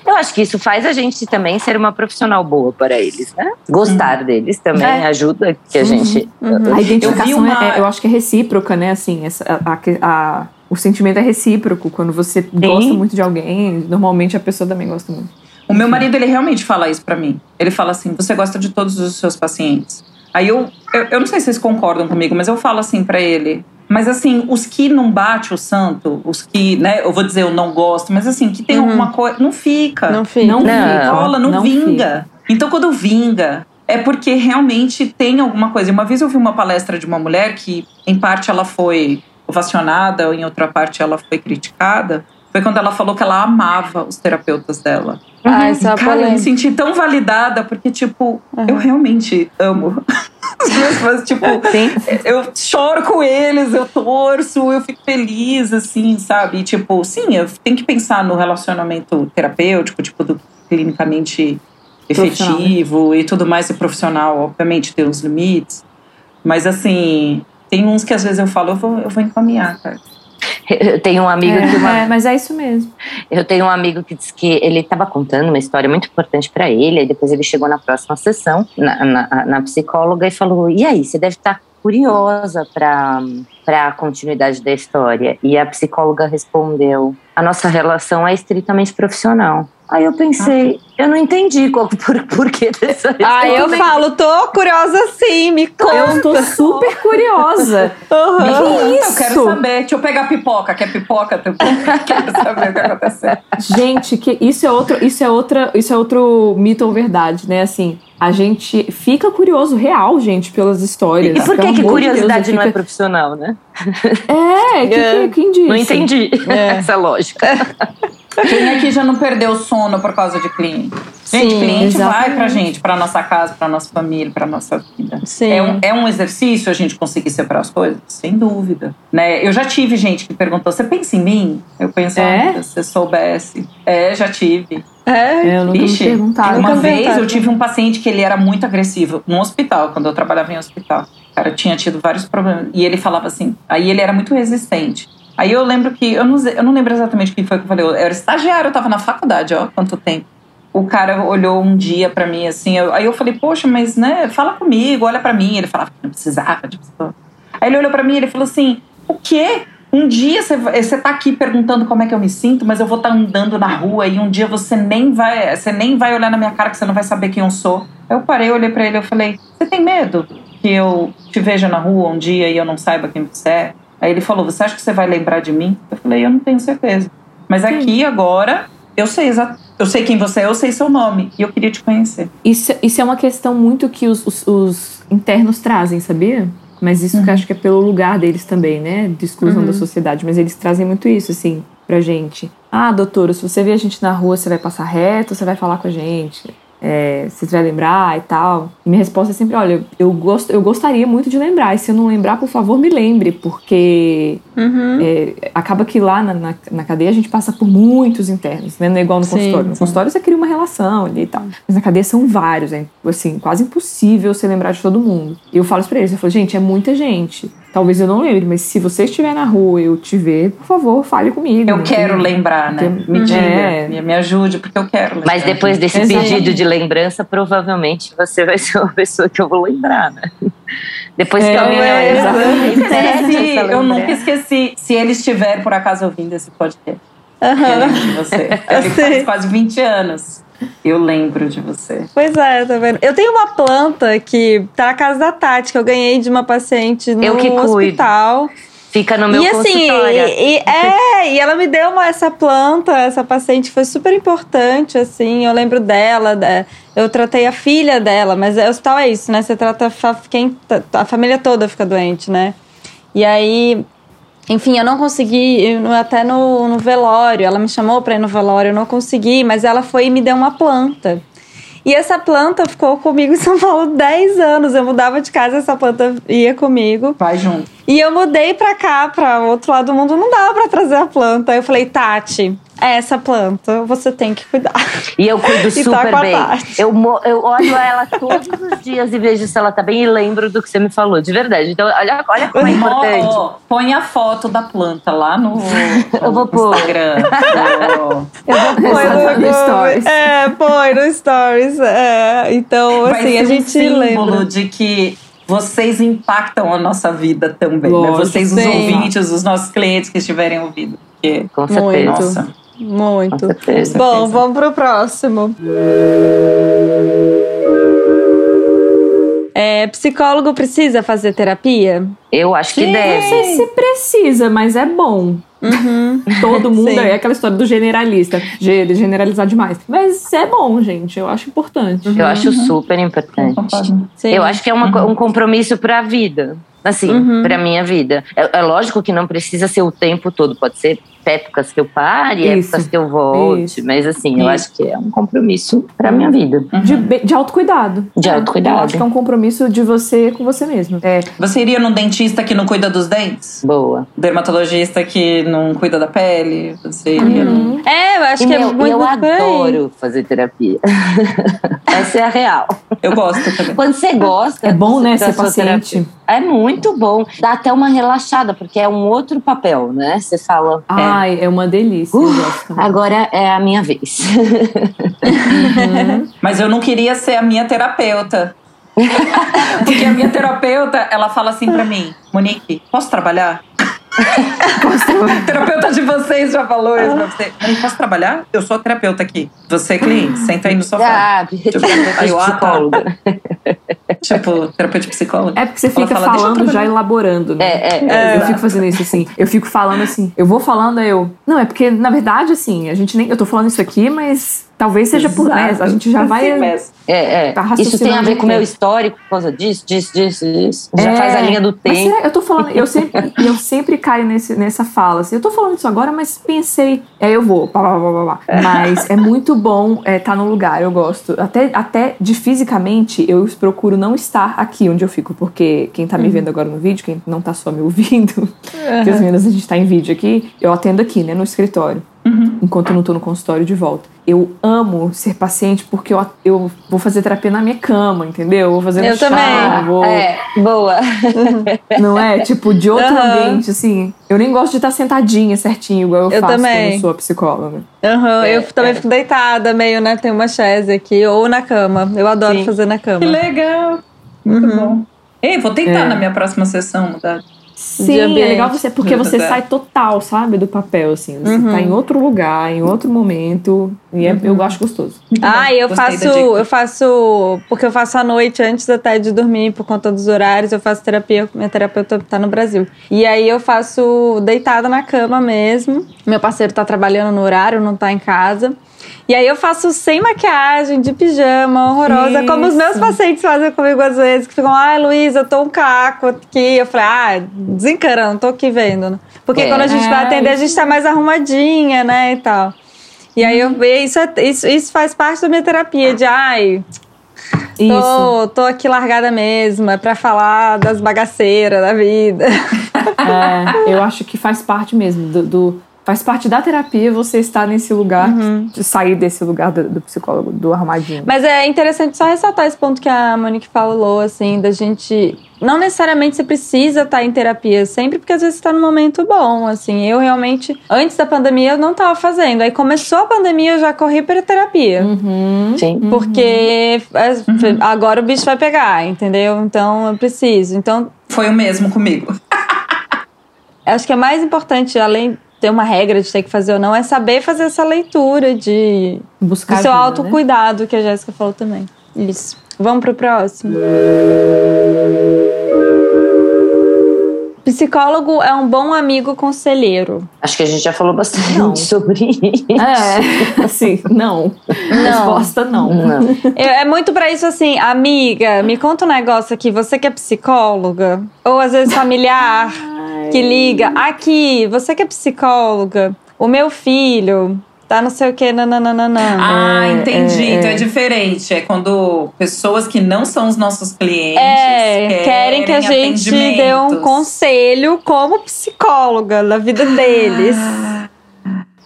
Speaker 3: eu acho que isso faz a gente também ser uma profissional boa para eles, né? Gostar deles também
Speaker 1: É.
Speaker 3: ajuda que a gente.
Speaker 2: A identificação
Speaker 4: uma-
Speaker 2: é, eu acho que é recíproca, né? Assim, essa, a, a- a- o sentimento é recíproco. Quando você gosta muito de alguém, normalmente a pessoa também gosta muito.
Speaker 4: O meu marido, ele realmente fala isso pra mim. Ele fala assim: você gosta de todos os seus pacientes. Aí eu, eu, eu não sei se vocês concordam comigo, mas eu falo assim pra ele. Mas assim, os que não bate o santo, os que, né, eu vou dizer eu não gosto, mas assim, que tem
Speaker 1: Uhum.
Speaker 4: alguma coisa, não fica.
Speaker 1: Não fica.
Speaker 2: Não,
Speaker 3: Não.
Speaker 2: fica.
Speaker 4: rola, não,
Speaker 2: não
Speaker 4: vinga. Então, quando vinga, é porque realmente tem alguma coisa. E Uma vez eu vi uma palestra de uma mulher que, em parte, ela foi ovacionada, em outra parte, ela foi criticada. Foi quando ela falou que ela amava os terapeutas dela.
Speaker 1: Ah, essa é a
Speaker 4: Cara, eu me senti tão validada, porque, tipo,
Speaker 1: Uhum.
Speaker 4: eu realmente amo. Fãs, tipo,
Speaker 2: Tem,
Speaker 4: eu choro com eles, eu torço, eu fico feliz, assim, sabe? E, tipo, sim, eu tenho que pensar no relacionamento terapêutico, tipo, do clinicamente
Speaker 2: Né?
Speaker 4: efetivo e tudo mais, e profissional, obviamente, tem os limites. Mas, assim, tem uns que às vezes eu falo, eu vou, eu vou encaminhar, cara.
Speaker 3: Eu tenho um amigo que uma
Speaker 2: é, é, mas é isso mesmo.
Speaker 3: Eu tenho um amigo que disse que ele estava contando uma história muito importante para ele, aí depois ele chegou na próxima sessão, na, na, na psicóloga, e falou: E aí, você deve estar curiosa para a continuidade da história? E a psicóloga respondeu: A nossa relação é estritamente profissional. Aí eu pensei, eu não entendi qual, por, por que dessa
Speaker 1: Ah, eu falo, tô curiosa sim, me conta.
Speaker 2: Eu tô super curiosa.
Speaker 1: Uhum.
Speaker 4: Me conta, eu
Speaker 2: isso?
Speaker 4: quero saber. Deixa eu pegar pipoca. Quer pipoca? Eu quero saber o que aconteceu.
Speaker 2: Gente, que isso é outro, isso é outra, isso é outro mito ou verdade, né? Assim, a gente fica curioso real, gente, pelas histórias.
Speaker 3: E por que, que
Speaker 2: amor de Deus,
Speaker 3: curiosidade não é
Speaker 2: fica-
Speaker 3: profissional, né?
Speaker 2: É, que,
Speaker 1: É.
Speaker 2: que- quem disse?
Speaker 3: Não entendi
Speaker 1: É.
Speaker 3: essa lógica.
Speaker 4: Quem aqui já não perdeu o sono por causa de cliente? Gente,
Speaker 1: Sim,
Speaker 4: cliente vai
Speaker 2: exatamente.
Speaker 4: pra gente, pra nossa casa, pra nossa família, pra nossa vida.
Speaker 1: Sim.
Speaker 4: É um, é um exercício a gente conseguir separar as coisas? Sem dúvida. Né? Eu já tive gente que perguntou: você pensa em mim? Eu penso,
Speaker 2: É?
Speaker 4: ah, se você soubesse. É, já tive.
Speaker 1: É,
Speaker 2: eu nunca
Speaker 4: Vixe,
Speaker 2: me perguntaram.
Speaker 4: Uma vez
Speaker 1: perguntaram.
Speaker 4: eu tive um paciente que ele era muito agressivo no hospital, quando eu trabalhava em hospital. O cara tinha tido vários problemas. E ele falava assim, aí ele era muito resistente. Aí eu lembro que, eu não, eu não lembro exatamente o que foi que eu falei. Eu era estagiário, eu tava na faculdade, ó, quanto tempo. O cara olhou um dia pra mim assim, eu- aí eu falei, poxa, mas né, fala comigo, olha pra mim. Ele falava que não precisava de pessoa. Aí ele olhou pra mim e ele falou assim: o quê? Um dia você tá aqui perguntando como é que eu me sinto, mas eu vou estar andando na rua e um dia você nem vai, você nem vai olhar na minha cara que você não vai saber quem eu sou. Eu parei, olhei pra ele, eu falei: "Você tem medo que eu te veja na rua um dia e eu não saiba quem você é?" Aí ele falou: "Você acha que você vai lembrar de mim?" Eu falei: "Eu não tenho certeza. Mas aqui agora eu sei eu sei quem você é, eu sei seu nome e eu queria te conhecer."
Speaker 2: Isso, isso é uma questão muito que os, os- os internos trazem, sabia? Mas isso que eu acho que é pelo lugar deles também, né? De exclusão da sociedade. Mas eles trazem muito isso, assim, pra gente. Ah, doutora, se você ver a gente na rua, você vai passar reto, você vai falar com a gente. É, você vai lembrar e tal. E minha resposta é sempre: olha, eu, gosto, eu gostaria muito de lembrar. E se eu não lembrar, por favor, me lembre, porque
Speaker 1: Uhum.
Speaker 2: é, acaba que lá na, na, na cadeia a gente passa por muitos internos, né? Não é igual no
Speaker 1: Sim,
Speaker 2: consultório. No
Speaker 1: sim.
Speaker 2: consultório você cria uma relação ali e tal. Mas na cadeia são vários, é assim, quase impossível você lembrar de todo mundo. E eu falo isso pra eles, eu falo, gente, é muita gente. Talvez eu não lembre, mas se você estiver na rua e eu te ver, por favor, fale comigo.
Speaker 4: Eu quero
Speaker 2: Que-
Speaker 4: lembrar, né?
Speaker 2: que-
Speaker 4: Me diga,
Speaker 2: É.
Speaker 4: me, me ajude porque eu quero lembrar.
Speaker 3: Mas depois desse
Speaker 2: Exato.
Speaker 3: pedido de lembrança, provavelmente você vai ser uma pessoa que eu vou lembrar, né? Depois que
Speaker 2: É, é,
Speaker 3: olhar,
Speaker 2: exatamente.
Speaker 3: interessa
Speaker 4: Se-
Speaker 3: essa
Speaker 4: eu nunca esqueci. Se ele estiver, por acaso, ouvindo esse podcast, eu
Speaker 1: Aham.
Speaker 4: lembro de você. Eu
Speaker 1: Sei.
Speaker 4: faz quase 20 anos. Eu lembro de você.
Speaker 1: Pois é, tá vendo? Eu tenho uma planta que tá na casa da Tati, que eu ganhei de uma paciente no
Speaker 3: Eu que cuido.
Speaker 1: hospital.
Speaker 3: Fica no meu
Speaker 1: e assim,
Speaker 3: consultório.
Speaker 1: e, e- é, e ela me deu uma, essa planta, essa paciente foi super importante, assim, eu lembro dela, eu tratei a filha dela, mas o hospital é isso, né? Você trata quem, a família toda fica doente, né? E aí, enfim, eu não consegui, no- até no, no velório, ela me chamou pra ir no velório, eu não consegui, mas ela foi e me deu uma planta. E essa planta ficou comigo em São Paulo 10 anos. Eu mudava de casa, essa planta ia comigo.
Speaker 4: Vai junto.
Speaker 1: E eu mudei pra cá, pra outro lado do mundo, não dava pra trazer a planta. Aí eu falei, Tati, é essa planta, você tem que cuidar.
Speaker 3: E eu cuido
Speaker 1: tá
Speaker 3: super
Speaker 1: a
Speaker 3: bem. Eu, eu olho ela todos os dias e vejo se ela tá bem e lembro do que você me falou, de verdade. Então, olha, olha como é importante.
Speaker 4: Põe a foto da planta lá no,
Speaker 3: Eu vou pôr.
Speaker 4: Instagram.
Speaker 1: Eu vou pôr
Speaker 2: no Stories.
Speaker 1: É, põe no Stories. É. Então,
Speaker 4: Vai
Speaker 1: assim,
Speaker 4: ser
Speaker 1: a
Speaker 4: um
Speaker 1: gente
Speaker 4: símbolo
Speaker 1: lembra.
Speaker 4: de que vocês impactam a nossa vida também. né?
Speaker 2: Lógico,
Speaker 4: Vocês, os
Speaker 1: sim.
Speaker 4: ouvintes, os nossos clientes que estiverem ouvindo. Porque,
Speaker 3: Com certeza.
Speaker 1: Muito.
Speaker 4: nossa, com
Speaker 1: Muito.
Speaker 3: certeza.
Speaker 1: Bom,
Speaker 4: certeza.
Speaker 1: vamos pro próximo. É, psicólogo precisa fazer terapia?
Speaker 3: Eu acho que
Speaker 2: Não
Speaker 3: deve.
Speaker 2: sei se precisa, mas é bom.
Speaker 1: Uhum.
Speaker 2: Todo mundo
Speaker 1: Sim.
Speaker 2: é aquela história do generalista, ge- de generalizar demais. Mas é bom, gente. Eu acho importante.
Speaker 3: Eu acho super importante.
Speaker 1: Sim.
Speaker 3: Eu acho que é uma um compromisso pra vida. Assim,
Speaker 1: Uhum.
Speaker 3: pra minha vida. É, é lógico que não precisa ser o tempo todo. Pode ser épocas que eu pare,
Speaker 2: Isso,
Speaker 3: épocas que eu volte.
Speaker 2: isso.
Speaker 3: Mas assim, eu
Speaker 4: Isso.
Speaker 3: acho que é um compromisso pra minha vida.
Speaker 2: De, be- de autocuidado.
Speaker 3: De autocuidado.
Speaker 2: Eu acho que é um compromisso de você com você mesmo. É,
Speaker 4: Você iria num dentista que não cuida dos dentes?
Speaker 3: Boa.
Speaker 4: Dermatologista que não cuida da pele? Você iria num...
Speaker 2: Uhum.
Speaker 1: É, eu acho
Speaker 3: E
Speaker 1: que
Speaker 3: meu,
Speaker 1: é muito
Speaker 3: eu
Speaker 1: por aí.
Speaker 3: adoro fazer terapia. Essa é a real.
Speaker 4: Eu gosto também.
Speaker 3: Quando você gosta.
Speaker 2: É bom, né, ser paciente.
Speaker 3: terapia, É muito bom. Dá até uma relaxada, porque é um outro papel, né? Você fala.
Speaker 2: Ai, é uma delícia. eu
Speaker 3: Uh. Agora é a minha vez.
Speaker 4: Mas eu não queria ser a minha terapeuta. Porque a minha terapeuta, ela fala assim pra mim, Monique, posso trabalhar? Terapeuta de vocês já falou isso pra você. Eu não posso trabalhar? Eu sou a terapeuta aqui. Você é cliente, senta aí no sofá.
Speaker 3: Ah,
Speaker 4: Tipo, eu, ah, tá.
Speaker 3: Psicóloga.
Speaker 4: Tipo, terapeuta de psicólogo.
Speaker 2: É porque você fica
Speaker 4: fala, "Deixa eu
Speaker 2: falando já
Speaker 4: trabalhar."
Speaker 2: elaborando, né?
Speaker 3: É, é,
Speaker 2: Eu
Speaker 3: exato.
Speaker 2: fico fazendo isso assim. Eu fico falando assim. Eu vou falando, aí eu. Não, é porque, na verdade, assim, a gente nem. Eu tô falando isso aqui, mas talvez seja por. Né, a gente já vai.
Speaker 4: Assim mesmo.
Speaker 3: É, é.
Speaker 2: Tá
Speaker 3: Isso tem a ver com o meu histórico por causa disso, disso, disso, disso. Já
Speaker 2: É,
Speaker 3: faz a linha do
Speaker 2: Mas
Speaker 3: tempo.
Speaker 2: será- eu tô falando, eu sempre, eu sempre caio nesse, nessa fala. Assim, eu tô falando isso agora, mas pensei. Aí eu vou. Pá, pá, pá, pá, pá. Mas é muito bom estar no lugar, eu gosto. Até, até de fisicamente, eu procuro não estar aqui onde eu fico, porque quem tá me vendo agora no vídeo, quem não tá só me ouvindo, porque as meninas a gente tá em vídeo aqui, eu atendo aqui, né, no escritório. Enquanto eu não tô no consultório de volta. Eu amo ser paciente porque eu, eu vou fazer terapia na minha cama, entendeu? Eu vou fazer no
Speaker 1: Eu
Speaker 2: chão,
Speaker 1: também.
Speaker 2: vou,
Speaker 3: É, boa.
Speaker 2: não é? Tipo, de outro
Speaker 1: Aham.
Speaker 2: ambiente, assim. Eu nem gosto de estar sentadinha certinho, igual eu,
Speaker 1: Eu
Speaker 2: faço
Speaker 1: também.
Speaker 2: quando eu sou a psicóloga.
Speaker 1: Aham,
Speaker 3: É,
Speaker 1: eu também
Speaker 3: é.
Speaker 1: fico deitada, meio, né? Tem uma chaise aqui, ou na cama. Eu adoro
Speaker 3: Sim.
Speaker 1: fazer na cama.
Speaker 4: Que legal. Muito bom. Ei, vou tentar
Speaker 2: É.
Speaker 4: na minha próxima sessão mudar.
Speaker 2: Sim, é legal você, porque você
Speaker 4: É.
Speaker 2: sai total, sabe, do papel, assim. Você
Speaker 1: Uhum.
Speaker 2: tá em outro lugar, em outro momento. E é- eu acho gostoso.
Speaker 1: Ah,
Speaker 4: bom.
Speaker 1: eu
Speaker 4: Gostei
Speaker 1: faço,
Speaker 4: da
Speaker 1: eu faço, porque eu faço à noite antes até de dormir por conta dos horários, eu faço terapia, minha terapeuta tá no Brasil. E aí eu faço deitada na cama mesmo. Meu parceiro tá trabalhando no horário, não tá em casa. E aí eu faço sem maquiagem, de pijama, horrorosa, como os meus
Speaker 2: Isso.
Speaker 1: pacientes fazem comigo às vezes, que ficam, ai, Luísa, eu tô um caco aqui. Eu falei, ah, desencana, não tô aqui vendo. né? Porque
Speaker 3: É.
Speaker 1: quando a gente vai atender, a gente tá mais arrumadinha, né, e tal. E aí eu vejo, isso, é- isso, isso faz parte da minha terapia, de ai,
Speaker 2: Isso.
Speaker 1: tô, tô aqui largada mesmo, é pra falar das bagaceiras da vida.
Speaker 2: É, eu acho que faz parte mesmo do, do- faz parte da terapia você estar nesse lugar, de sair desse lugar do, do psicólogo, do armadinho.
Speaker 1: Mas é interessante só ressaltar esse ponto que a Monique falou, assim, da gente. Não necessariamente você precisa estar em terapia sempre, porque às vezes você tá num momento bom, assim. Eu realmente, antes da pandemia, eu não tava fazendo. Aí começou a pandemia, eu já corri pra terapia.
Speaker 2: Uhum.
Speaker 3: Sim.
Speaker 1: Porque é, agora o bicho vai pegar, entendeu? Então eu preciso. Então,
Speaker 4: Foi o mesmo comigo.
Speaker 1: acho que é mais importante, além ter uma regra de ter que fazer ou não, é saber fazer essa leitura de
Speaker 2: Buscar
Speaker 1: do seu
Speaker 2: ajuda, né?
Speaker 1: autocuidado, que a Jéssica falou também. Isso. Vamos pro próximo. Psicólogo é um bom amigo conselheiro.
Speaker 3: Acho que a gente já falou bastante
Speaker 2: Não.
Speaker 3: sobre isso.
Speaker 2: É, assim, não. Resposta não.
Speaker 3: Não.
Speaker 1: É é muito pra isso assim, amiga, me conta um negócio aqui, você que é psicóloga, ou às vezes familiar, que liga, aqui, você que é psicóloga, o meu filho tá não sei o que, nananana.
Speaker 4: Ah, entendi.
Speaker 2: é,
Speaker 4: então é
Speaker 2: é.
Speaker 4: diferente. É quando pessoas que não são os nossos clientes
Speaker 1: É, querem que a gente dê um conselho como psicóloga na vida deles.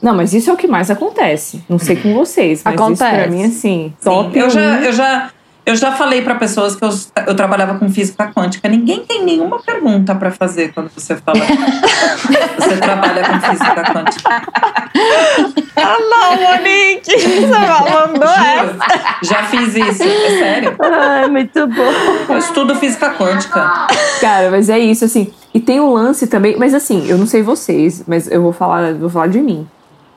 Speaker 2: Não, mas isso é o que mais acontece. Não sei com vocês, mas isso
Speaker 1: Acontece.
Speaker 2: pra mim, assim,
Speaker 4: Sim,
Speaker 2: top
Speaker 4: eu, já, eu, já, eu já falei pra pessoas que eu, eu trabalhava com física quântica. Ninguém tem nenhuma pergunta pra fazer quando você fala. você trabalha com física quântica.
Speaker 1: Ah, não, Monique! Você mandou essa.
Speaker 4: Juro. Já fiz isso. É sério.
Speaker 1: Ai, muito bom.
Speaker 4: Eu estudo física quântica.
Speaker 2: Cara, mas é isso, assim. E tem um lance também, mas assim, eu não sei vocês, mas eu vou falar, vou falar de mim.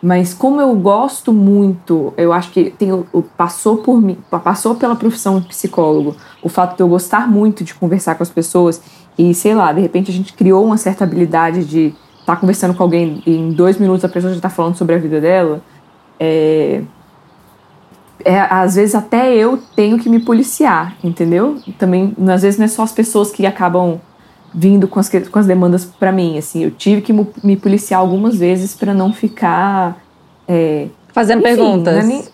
Speaker 2: Mas como eu gosto muito, eu acho que tem passou por mim, passou pela profissão de psicólogo, o fato de eu gostar muito de conversar com as pessoas e sei lá, de repente a gente criou uma certa habilidade de estar conversando com alguém e em dois minutos a pessoa já está falando sobre a vida dela. É, é, às vezes até eu tenho que me policiar, entendeu? Também, às vezes não é só as pessoas que acabam vindo com as, com as demandas pra mim, assim, eu tive que me policiar algumas vezes pra não ficar é,
Speaker 1: Fazendo
Speaker 2: enfim,
Speaker 1: perguntas.
Speaker 2: é nem-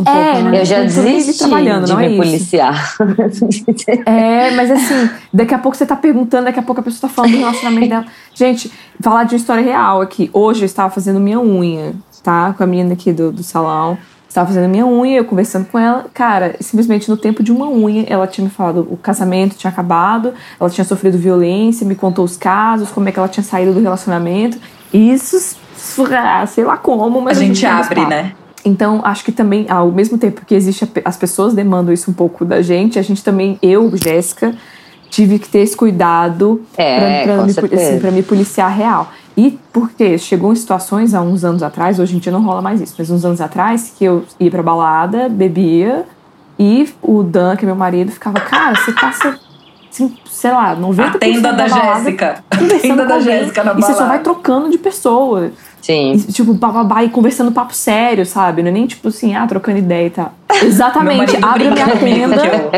Speaker 2: Um
Speaker 1: É,
Speaker 2: pouco, né?
Speaker 3: Eu já desisti
Speaker 2: trabalhando,
Speaker 3: de
Speaker 2: não é
Speaker 3: me
Speaker 2: isso.
Speaker 3: policiar.
Speaker 2: É, mas assim, daqui a pouco você tá perguntando, daqui a pouco a pessoa tá falando do relacionamento dela. Gente, falar de uma história real aqui. Hoje eu estava fazendo minha unha, tá? Com a menina aqui do, do salão. Estava fazendo minha unha, eu conversando com ela. Cara, simplesmente no tempo de uma unha, ela tinha me falado o casamento tinha acabado, ela tinha sofrido violência, me contou os casos, como é que ela tinha saído do relacionamento. Isso, ah, sei lá como,
Speaker 4: A
Speaker 2: mas
Speaker 4: gente
Speaker 2: tem esse
Speaker 4: abre, né?
Speaker 2: Então, acho que também, ao mesmo tempo que existe, a as pessoas demandam isso um pouco da gente, a gente também, eu, Jéssica, tive que ter esse cuidado
Speaker 3: É, com
Speaker 2: me, assim, pra me policiar real. E porque chegou em situações há uns anos atrás, hoje em dia não rola mais isso, mas uns anos atrás, que eu ia pra balada, bebia, e o Dan, que é meu marido, ficava, cara, você passa, assim, sei lá, 90%
Speaker 4: A tenda da
Speaker 2: balada
Speaker 4: Jéssica. A tenda da Jéssica na
Speaker 2: E você só vai
Speaker 4: balada.
Speaker 2: trocando de pessoa.
Speaker 3: Sim.
Speaker 2: E, tipo, bababá, e conversando papo sério, sabe? Não é nem tipo assim, ah, trocando ideia e tal. Exatamente, abre a minha tenda.
Speaker 4: eu,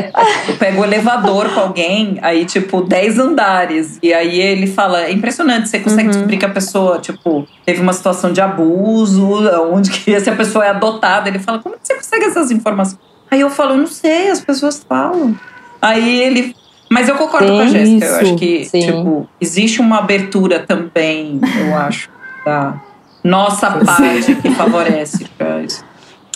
Speaker 4: eu pego o elevador com alguém, aí, tipo, 10 andares. E aí ele fala: é impressionante, você consegue
Speaker 2: Uhum.
Speaker 4: descobrir que a pessoa, tipo, teve uma situação de abuso, onde que se a pessoa é adotada. Ele fala: como que você consegue essas informações? Aí eu falo: eu não sei, as pessoas falam. Aí ele. Mas eu concordo com a Jéssica. Eu acho que,
Speaker 3: sim.
Speaker 4: tipo, existe uma abertura também, eu acho, da nossa parte que favorece pra isso.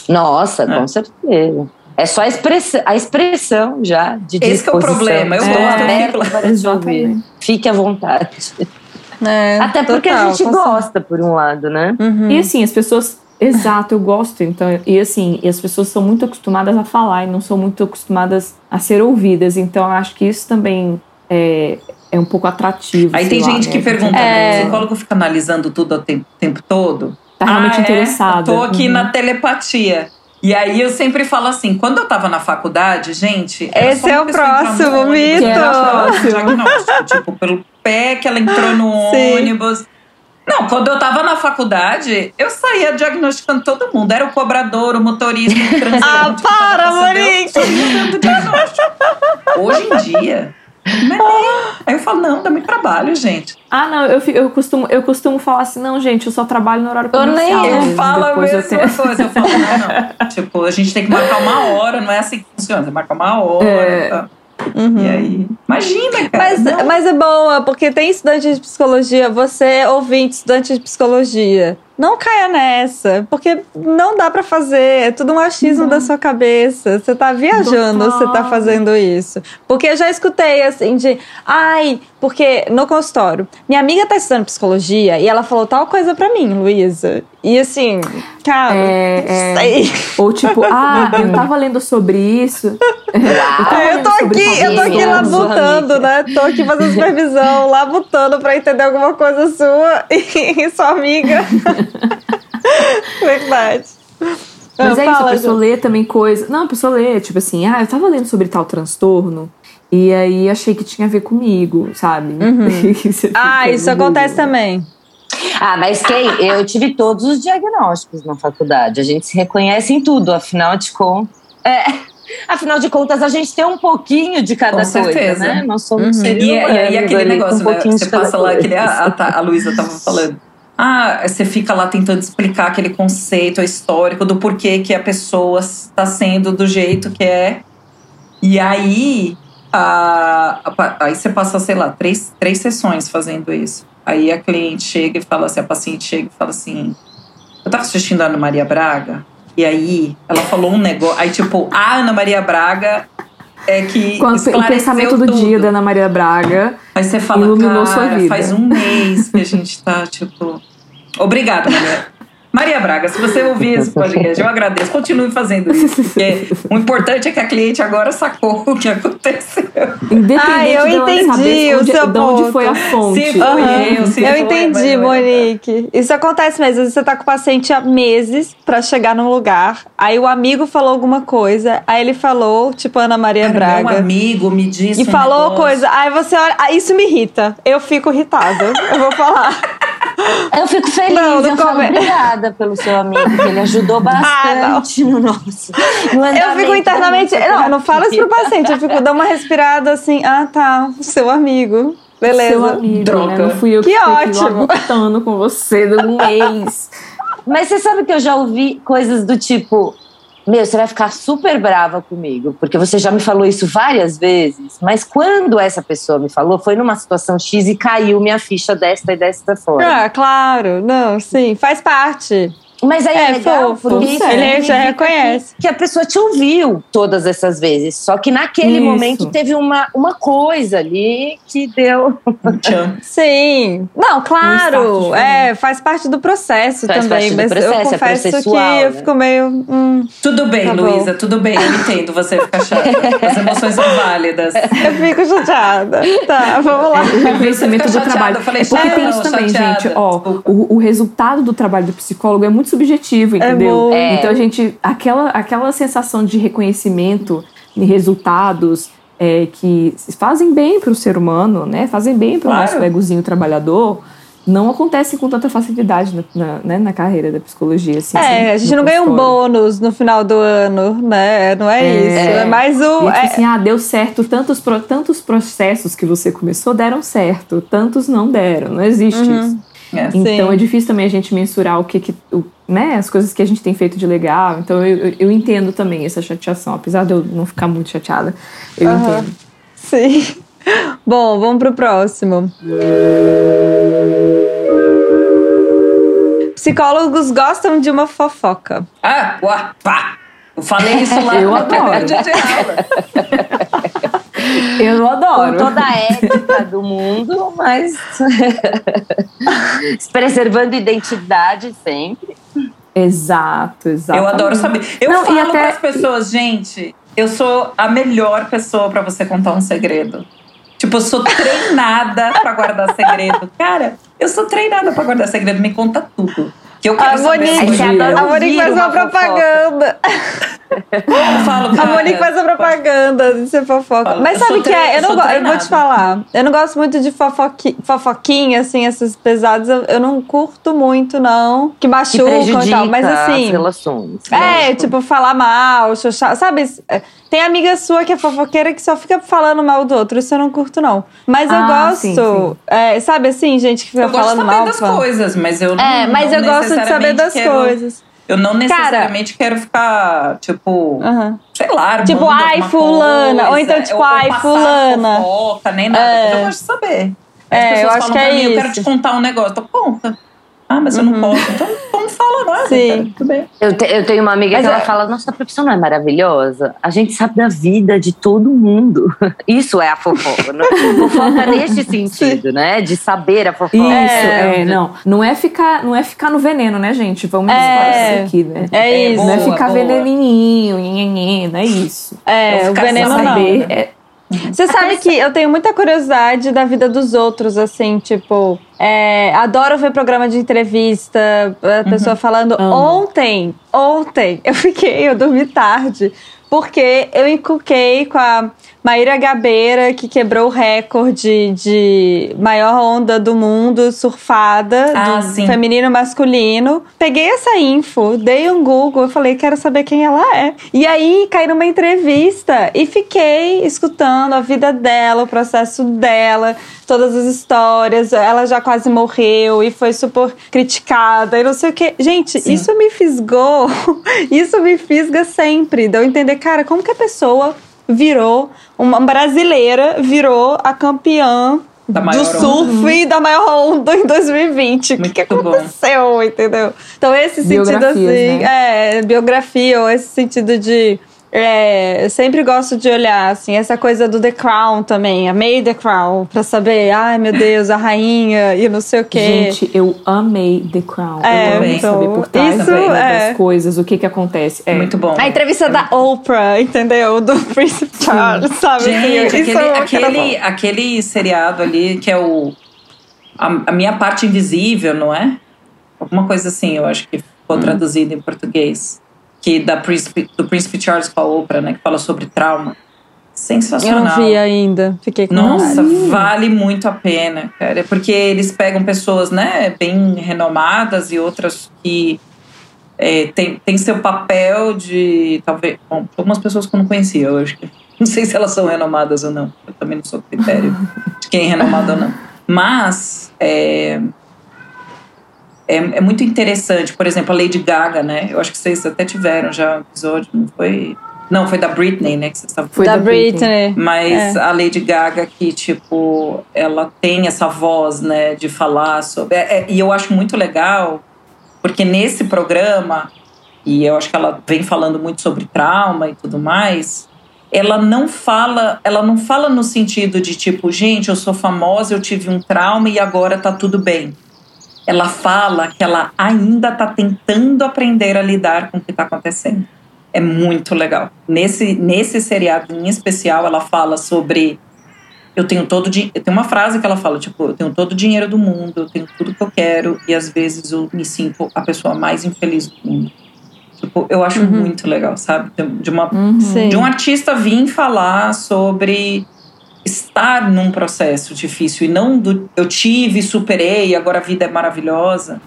Speaker 3: Nossa,
Speaker 4: É.
Speaker 3: com certeza. É só a expressão, a expressão já de
Speaker 4: Esse que é o problema. Eu
Speaker 2: eu
Speaker 3: aberta para.
Speaker 2: Exatamente.
Speaker 3: Fique à vontade.
Speaker 1: É,
Speaker 3: Até porque a gente gosta, por um lado, né?
Speaker 1: Uhum.
Speaker 2: E assim, as pessoas. Exato, eu gosto. Então, e assim, e as pessoas são muito acostumadas a falar e não são muito acostumadas a ser ouvidas. Então, eu acho que isso também é, é um pouco atrativo.
Speaker 4: Aí tem
Speaker 2: lá,
Speaker 4: gente
Speaker 2: né?
Speaker 4: que pergunta,
Speaker 1: É.
Speaker 4: o psicólogo fica analisando tudo o tempo, tempo todo?
Speaker 2: Tá realmente
Speaker 4: Ah, é?
Speaker 2: interessada.
Speaker 4: Eu tô aqui
Speaker 2: Uhum.
Speaker 4: na telepatia. E aí eu sempre falo assim, quando eu tava na faculdade, gente.
Speaker 1: Esse é o próximo mito.
Speaker 4: diagnóstico, tipo, pelo pé que ela entrou no
Speaker 1: Sim.
Speaker 4: ônibus. Não, quando eu tava na faculdade, eu saía diagnosticando todo mundo. Era o cobrador, o motorista, o transeunte.
Speaker 1: Ah,
Speaker 4: tava
Speaker 1: para, Monique!
Speaker 4: Hoje em dia, não é nem. Aí eu falo, não, dá muito trabalho, gente.
Speaker 2: Ah, não, eu, eu, costumo, eu costumo falar assim, não, gente, eu só trabalho no horário
Speaker 3: Eu nem-
Speaker 2: comercial.
Speaker 3: eu
Speaker 2: mesmo,
Speaker 4: Eu falo a
Speaker 2: depois eu
Speaker 4: mesma
Speaker 2: tenho-
Speaker 4: coisa. Eu falo, não, não. Tipo, a gente tem que marcar uma hora, não é assim que funciona. Você marca uma hora.
Speaker 2: É.
Speaker 4: tá?
Speaker 1: Uhum.
Speaker 4: E aí. Imagina, cara.
Speaker 1: Mas,
Speaker 4: não.
Speaker 1: mas é boa, porque tem estudante de psicologia, você, ouvinte, estudante de psicologia, não caia nessa, porque não dá pra fazer, é tudo um achismo da sua cabeça. Você tá viajando,
Speaker 2: Total.
Speaker 1: você tá fazendo isso. Porque eu já escutei assim de, ai, porque no consultório, minha amiga tá estudando psicologia e ela falou tal coisa pra mim, Luísa. E assim, cara,
Speaker 2: É, é.
Speaker 1: não sei.
Speaker 2: Ou tipo, ah, eu tava lendo sobre isso.
Speaker 3: Uau!
Speaker 1: É, eu tô aqui, eu tô aqui labutando, né? Tô aqui fazendo supervisão, labutando pra entender alguma coisa sua e sua amiga. Verdade.
Speaker 2: Mas é isso, a pessoa lê também coisa. Não, a pessoa lê, tipo assim, ah, eu tava lendo sobre tal transtorno. E aí achei que tinha a ver comigo, sabe? E você
Speaker 1: Ah, isso acontece também.
Speaker 3: Ah, mas quem? Eu tive todos os diagnósticos na faculdade. A gente se reconhece em tudo, afinal de contas. É, afinal de contas, a gente tem um pouquinho de cada
Speaker 4: Com
Speaker 3: coisa,
Speaker 4: certeza.
Speaker 3: né? Nós somos
Speaker 1: Uhum.
Speaker 3: seres
Speaker 4: E, e aí
Speaker 3: humanos
Speaker 4: aquele negócio,
Speaker 3: um
Speaker 4: né? Você passa lá,
Speaker 3: coisa.
Speaker 4: a, a, a Luísa tava falando. Ah, você fica lá tentando explicar aquele conceito histórico do porquê que a pessoa está sendo do jeito que é. E aí, a, a- aí você passa, sei lá, três, três sessões fazendo isso. Aí a cliente chega e fala assim, a paciente chega e fala assim, eu tava assistindo a Ana Maria Braga, e aí ela falou um negócio, aí tipo, a Ana Maria Braga é que
Speaker 2: Com o pensamento do
Speaker 4: tudo.
Speaker 2: dia da Ana Maria Braga.
Speaker 4: Aí você fala,
Speaker 2: Iluminou
Speaker 4: cara,
Speaker 2: sua vida.
Speaker 4: faz um mês que a gente tá, tipo... Obrigada, Maria. Maria Braga, se você ouvir esse podcast, eu agradeço. Continue fazendo isso, porque o importante é que a cliente agora sacou o que aconteceu.
Speaker 2: Independente
Speaker 1: Ah, eu entendi
Speaker 2: saber
Speaker 1: o
Speaker 2: onde,
Speaker 1: seu
Speaker 2: de onde
Speaker 1: ponto.
Speaker 2: foi a fonte.
Speaker 4: Se foi
Speaker 1: Aham.
Speaker 4: eu, se
Speaker 1: Eu
Speaker 4: foi,
Speaker 1: entendi, Monique. Isso acontece mesmo. Às vezes Você tá com o paciente há meses pra chegar num lugar. Aí o amigo falou alguma coisa. Aí ele falou, tipo Ana Maria
Speaker 4: Cara, meu
Speaker 1: Braga.
Speaker 4: amigo me disse
Speaker 1: E
Speaker 4: um
Speaker 1: falou
Speaker 4: negócio.
Speaker 1: coisa. Aí você olha. Ah, isso me irrita. Eu fico irritada. Eu vou falar.
Speaker 3: Eu fico feliz,
Speaker 1: Não, não
Speaker 3: eu falo obrigada pelo seu amigo, que ele ajudou
Speaker 1: Ah,
Speaker 3: bastante no nosso. no
Speaker 1: Eu fico internamente. Não, eu não falo isso pro paciente. Eu fico dando uma respirada assim. Ah, tá. Seu amigo. Beleza.
Speaker 2: Seu amigo,
Speaker 4: Droga.
Speaker 2: né? Não fui eu que,
Speaker 1: Que ótimo.
Speaker 2: lutando com você de um mês.
Speaker 3: Mas você sabe que eu já ouvi coisas do tipo: Meu, você vai ficar super brava comigo, porque você já me falou isso várias vezes. Mas quando essa pessoa me falou, foi numa situação X e caiu minha ficha desta e desta forma.
Speaker 1: Ah, claro. Não, sim. Faz parte.
Speaker 3: Mas aí é,
Speaker 1: É,
Speaker 3: legal,
Speaker 1: fofo.
Speaker 3: porque isso
Speaker 1: Ele já reconhece.
Speaker 3: Que, que a pessoa te ouviu todas essas vezes. Só que naquele
Speaker 2: Isso.
Speaker 3: momento teve uma, uma coisa ali que deu.
Speaker 1: Sim. Não,
Speaker 2: Um
Speaker 1: claro.
Speaker 2: start
Speaker 1: É, faz parte do processo
Speaker 3: Faz
Speaker 1: também.
Speaker 3: parte do
Speaker 1: mas
Speaker 3: processo,
Speaker 1: eu
Speaker 3: é
Speaker 1: confesso que
Speaker 3: processual,
Speaker 1: eu
Speaker 3: né?
Speaker 1: fico meio. hum,
Speaker 4: Tudo bem,
Speaker 1: Tá.
Speaker 4: Luísa, tudo bem. Eu entendo você ficar chata. As emoções são válidas.
Speaker 1: eu fico chateada. Tá, vamos lá.
Speaker 2: o reconhecimento do
Speaker 4: chateada,
Speaker 2: trabalho.
Speaker 4: eu falei,
Speaker 2: é porque tem
Speaker 4: "Não,
Speaker 2: isso também,
Speaker 4: chateada",
Speaker 2: gente. Ó, o, o resultado do trabalho do psicólogo é muito subjetivo, entendeu?
Speaker 1: muito.
Speaker 3: É.
Speaker 2: Então a gente. Aquela, aquela sensação de reconhecimento de resultados é, que fazem bem para o ser humano, né? Fazem bem para o
Speaker 4: Claro.
Speaker 2: nosso egozinho trabalhador. Não acontece com tanta facilidade na, na, né, na carreira da psicologia. Assim,
Speaker 1: É, a gente não ganha um bônus no final do ano, né? Não é,
Speaker 2: É.
Speaker 1: isso. É mais o.
Speaker 2: E é tipo
Speaker 1: é-
Speaker 2: assim, ah, deu certo. Tantos, tantos processos que você começou deram certo, tantos não deram. Não existe isso.
Speaker 4: É.
Speaker 1: Sim.
Speaker 2: Então é difícil também a gente mensurar o que, que o, né, as coisas que a gente tem feito de legal. Então eu, eu, eu entendo também essa chateação, apesar de eu não ficar muito chateada. Eu
Speaker 1: Aham.
Speaker 2: entendo.
Speaker 1: Sim. Bom, vamos pro próximo. Psicólogos gostam de uma fofoca.
Speaker 4: Ah, uá, pá. Eu falei isso lá
Speaker 2: Eu
Speaker 4: no
Speaker 2: adoro.
Speaker 4: de aula.
Speaker 2: Eu
Speaker 3: Com
Speaker 2: adoro.
Speaker 3: toda a ética do mundo, mas preservando identidade sempre.
Speaker 2: Exato, exato.
Speaker 4: Eu adoro saber. Eu
Speaker 2: Não,
Speaker 4: falo
Speaker 2: até-
Speaker 4: para as pessoas, gente, eu sou a melhor pessoa para você contar um segredo. Tipo, eu sou treinada para guardar segredo. Cara, eu sou treinada para guardar segredo. Me conta tudo. Que eu quero
Speaker 1: A
Speaker 4: saber.
Speaker 1: Monique,
Speaker 3: adora
Speaker 1: a Monique faz uma
Speaker 3: fofoca.
Speaker 1: propaganda.
Speaker 4: Eu falo,
Speaker 1: A Monique faz a propaganda de ser fofoca.
Speaker 4: Fala,
Speaker 1: Mas
Speaker 4: eu
Speaker 1: sabe o que é? Eu, não eu vou te falar. Eu não gosto muito de fofoqui, fofoquinha, assim, essas pesadas. Eu, eu não curto muito, não. Que
Speaker 3: Que
Speaker 1: machucam e
Speaker 3: prejudica
Speaker 1: tal. Mas
Speaker 3: as
Speaker 1: assim.
Speaker 3: relações.
Speaker 1: É,
Speaker 3: né?
Speaker 1: tipo, falar mal, xoxar. Sabe? Tem amiga sua que é fofoqueira que só fica falando mal do outro. Isso eu não curto, não. Mas eu
Speaker 2: Ah,
Speaker 1: gosto.
Speaker 2: sim, sim.
Speaker 1: é, sabe assim, gente que fica
Speaker 4: Eu gosto de
Speaker 1: falando
Speaker 4: saber
Speaker 1: mal.
Speaker 4: das
Speaker 1: fala-
Speaker 4: coisas, mas eu não
Speaker 1: É, mas
Speaker 4: não
Speaker 1: eu gosto de saber das
Speaker 4: quero-
Speaker 1: coisas.
Speaker 4: Eu não necessariamente quero ficar, tipo, sei lá,
Speaker 1: Tipo, ai, fulana, ou
Speaker 4: coisa,
Speaker 1: então, tipo,
Speaker 4: ou
Speaker 1: ai, fulana.
Speaker 4: Fofoca, nem nada.
Speaker 1: É.
Speaker 4: Eu gosto de saber. As
Speaker 1: É, eu
Speaker 4: pessoas
Speaker 1: acho
Speaker 4: falam
Speaker 1: que é
Speaker 4: mim, eu quero
Speaker 1: isso.
Speaker 4: te contar um negócio. Eu conta. Ah, mas eu não posso. Então, então não fala nada.
Speaker 1: Sim.
Speaker 4: cara. Tudo bem.
Speaker 3: Eu, te- eu tenho uma amiga
Speaker 1: Mas
Speaker 3: que ela
Speaker 1: é-
Speaker 3: fala: Nossa, a profissão não é maravilhosa? A gente sabe da vida de todo mundo. Isso é a fofoca. né? fofoca neste sentido, né? De saber a fofoca.
Speaker 2: Isso,
Speaker 1: É.
Speaker 2: é, não. Não é, ficar, não é ficar no veneno, né, gente? Vamos
Speaker 1: É.
Speaker 2: aqui, né?
Speaker 1: É
Speaker 4: É,
Speaker 1: isso.
Speaker 2: não é
Speaker 4: Boa,
Speaker 2: ficar
Speaker 4: boa.
Speaker 2: veneninho, nhenhenhen, não é isso.
Speaker 1: É,
Speaker 4: Eu
Speaker 1: o veneno
Speaker 4: sabendo.
Speaker 1: não.
Speaker 2: Saber, é,
Speaker 1: Você sabe que eu tenho muita curiosidade da vida dos outros, assim, tipo, é, adoro ver programa de entrevista, a pessoa falando.
Speaker 2: Amo.
Speaker 1: Ontem, ontem, eu fiquei, eu dormi tarde, porque eu encuquei com a Maíra Gabeira, que quebrou o recorde de maior onda do mundo, surfada,
Speaker 4: Ah,
Speaker 1: do
Speaker 4: sim.
Speaker 1: feminino e masculino. Peguei essa info, dei um Google, eu falei, quero saber quem ela é. E aí caí numa entrevista e fiquei escutando a vida dela, o processo dela, todas as histórias. Ela já quase morreu e foi super criticada e não sei o que. Gente,
Speaker 4: Sim.
Speaker 1: isso me fisgou. isso me fisga sempre. De eu entender, cara, como que a pessoa virou uma brasileira, virou a campeã do surf e da maior onda em 2020. O que, que
Speaker 4: bom.
Speaker 1: aconteceu, entendeu? Então, esse sentido
Speaker 2: Biografias,
Speaker 1: assim,
Speaker 2: né?
Speaker 1: é, biografia, ou esse sentido de. É, eu sempre gosto de olhar, assim, essa coisa do The Crown também. Amei The Crown, pra saber, ai meu Deus, a rainha e não sei o quê.
Speaker 2: Gente, eu amei The Crown.
Speaker 1: É,
Speaker 2: eu amei
Speaker 1: então,
Speaker 2: saber por trás
Speaker 1: isso é-
Speaker 2: das coisas, o que que acontece. É.
Speaker 4: Muito bom.
Speaker 1: A entrevista da Oprah, entendeu? Do Príncipe Charles, sabe?
Speaker 4: Gente, aquele,
Speaker 1: é cara
Speaker 4: aquele, aquele seriado ali que é o. A, a minha parte invisível, não é? Alguma coisa assim, eu acho que
Speaker 1: Hum.
Speaker 4: ficou traduzido em português. Que da príncipe, do Príncipe Charles com a Oprah, né? Que fala sobre trauma.
Speaker 1: Eu
Speaker 4: Sensacional.
Speaker 1: não vi ainda, fiquei com
Speaker 4: Nossa,
Speaker 1: vontade.
Speaker 4: vale muito a pena, cara. Porque eles pegam pessoas, né, bem renomadas e outras que é, tem, tem seu papel de. Talvez. Bom, algumas pessoas que eu não conhecia, eu acho que. Não sei se elas são renomadas ou não. Eu também não sou critério de quem é renomado ou não. Mas. É, é, é muito interessante. Por exemplo, a Lady Gaga, né? Eu acho que vocês até tiveram já um episódio, não foi? Não, foi da Britney, né? Que vocês estavam
Speaker 2: Foi
Speaker 1: da
Speaker 2: da Britney.
Speaker 1: Britney.
Speaker 4: mas
Speaker 1: É.
Speaker 4: a Lady Gaga que, tipo, ela tem essa voz, né, de falar sobre. é- é- e eu acho muito legal Porque nesse programa, e eu acho que ela vem falando muito sobre trauma e tudo mais, ela não fala, ela não fala no sentido de tipo, gente, eu sou famosa, eu tive um trauma e agora tá tudo bem. Ela fala que ela ainda tá tentando aprender a lidar com o que tá acontecendo. É muito legal. Nesse, nesse seriado em especial, ela fala sobre eu tenho todo tem uma frase que ela fala tipo eu tenho todo o dinheiro do mundo eu tenho tudo que eu quero e às vezes eu me sinto a pessoa mais infeliz do mundo Tipo, eu acho uhum. muito legal, sabe? De, uma, uhum. de um artista vir falar sobre estar num processo difícil e não do eu tive, superei, agora a vida é maravilhosa.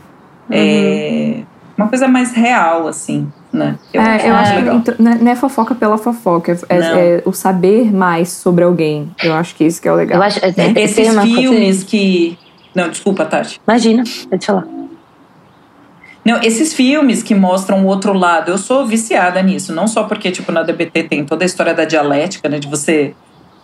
Speaker 4: Uhum. É uma coisa mais real, assim, né?
Speaker 2: Eu é, acho, eu acho legal. que não é fofoca pela fofoca, é, é, o saber mais sobre alguém. Eu acho que isso que é o legal.
Speaker 3: Eu acho, é,
Speaker 4: Esses filmes que. Não, desculpa, Tati.
Speaker 3: Imagina, pode falar.
Speaker 4: Não, esses filmes que mostram o outro lado, eu sou viciada nisso. Não só porque, tipo, na DBT tem toda a história da dialética, né? De você.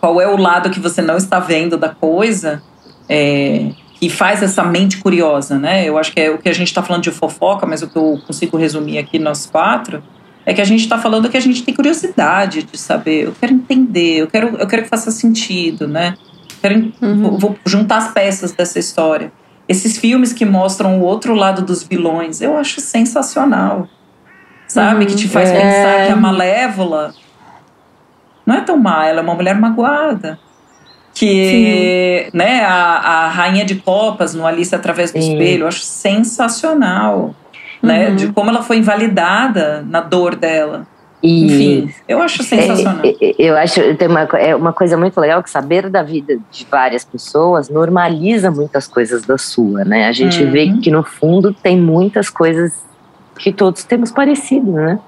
Speaker 4: Qual é o lado que você não está vendo da coisa. É, que faz essa mente curiosa, né? Eu acho que é o que a gente está falando de fofoca, mas o que eu consigo resumir aqui nós quatro é que a gente está falando que a gente tem curiosidade de saber. Eu quero entender, eu quero, eu quero que faça sentido, né? quero, uhum. vou, vou juntar as peças dessa história. Esses filmes que mostram o outro lado dos vilões, eu acho sensacional. Sabe? Uhum, que te faz é... pensar que a Malévola não é tão má, ela é uma mulher magoada. Que, Sim. né, a, a Rainha de Copas no Alice Através do Sim. Espelho, eu acho sensacional. Né, uhum. de como ela foi invalidada na dor dela. E, Enfim, eu acho sensacional. É,
Speaker 3: é, eu acho tem uma, é uma coisa muito legal que saber da vida de várias pessoas normaliza muitas coisas da sua, né? A gente uhum. vê que no fundo tem muitas coisas que todos temos parecido, né?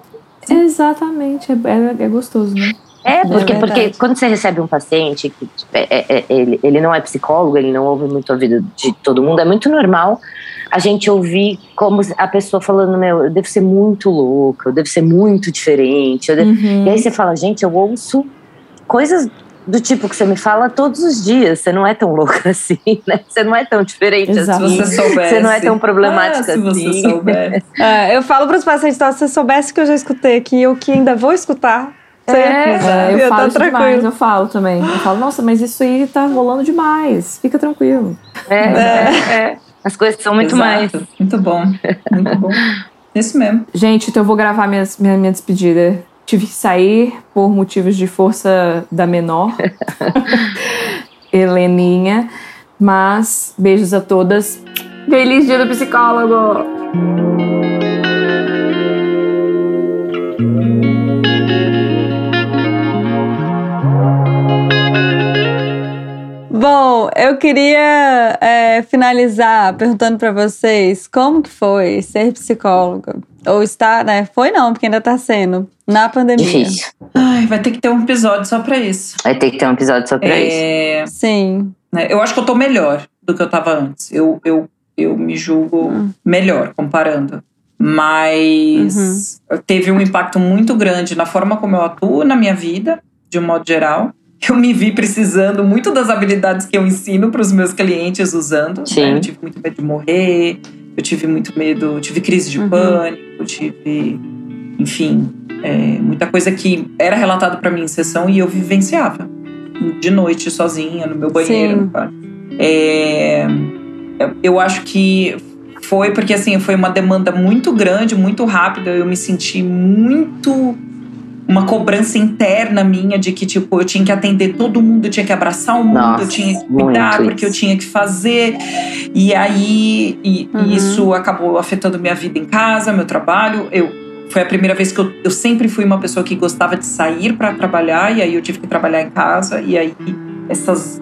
Speaker 2: Exatamente, é, é, é gostoso, né?
Speaker 3: É, porque, é porque quando você recebe um paciente que tipo, é, é, é, ele, ele não é psicólogo, ele não ouve muito a vida de todo mundo, é muito normal a gente ouvir como a pessoa falando, meu, eu devo ser muito louca, eu devo ser muito diferente. Uhum. E aí você fala, gente, eu ouço coisas do tipo que você me fala todos os dias. Você não é tão louca assim, né? Você não é tão diferente Exato.
Speaker 4: assim. Se você soubesse.
Speaker 3: Você não é tão problemática ah, assim.
Speaker 1: Se você soubesse. é, eu falo para os pacientes, se você soubesse que eu já escutei aqui, o que ainda vou escutar.
Speaker 2: É, é, eu, eu falo demais, eu falo também. Eu falo, nossa, mas isso aí tá rolando demais. Fica tranquilo.
Speaker 3: É, é. é. As coisas são muito Exato. mais.
Speaker 4: Muito bom. Muito bom. Isso mesmo.
Speaker 2: Gente, então eu vou gravar minha, minha, minha despedida. Tive que sair por motivos de força da menor. Heleninha. Mas, beijos a todas. Feliz dia do psicólogo!
Speaker 1: Eu queria é, finalizar perguntando para vocês como que foi ser psicóloga ou estar, né? Foi não, porque ainda tá sendo na pandemia.
Speaker 3: Difícil.
Speaker 4: Ai, vai ter que ter um episódio só para isso.
Speaker 3: Vai ter que ter um episódio só para
Speaker 1: é... isso. Sim.
Speaker 4: Né, eu acho que eu tô melhor do que eu tava antes. Eu, eu, eu me julgo hum. melhor comparando. Mas uhum. teve um impacto muito grande na forma como eu atuo na minha vida, de um modo geral eu me vi precisando muito das habilidades que eu ensino para os meus clientes usando. Né? Eu tive muito medo de morrer, eu tive muito medo, tive crise de uhum. pânico, eu tive, enfim, é, muita coisa que era relatado para mim em sessão e eu vivenciava de noite sozinha no meu banheiro. É, eu acho que foi porque assim foi uma demanda muito grande, muito rápida. Eu me senti muito uma cobrança interna minha de que, tipo, eu tinha que atender todo mundo, eu tinha que abraçar o mundo, Nossa, eu tinha que cuidar, porque isso. eu tinha que fazer. E aí, e, uhum. isso acabou afetando minha vida em casa, meu trabalho. Eu foi a primeira vez que eu, eu sempre fui uma pessoa que gostava de sair para trabalhar, e aí eu tive que trabalhar em casa, e aí essas,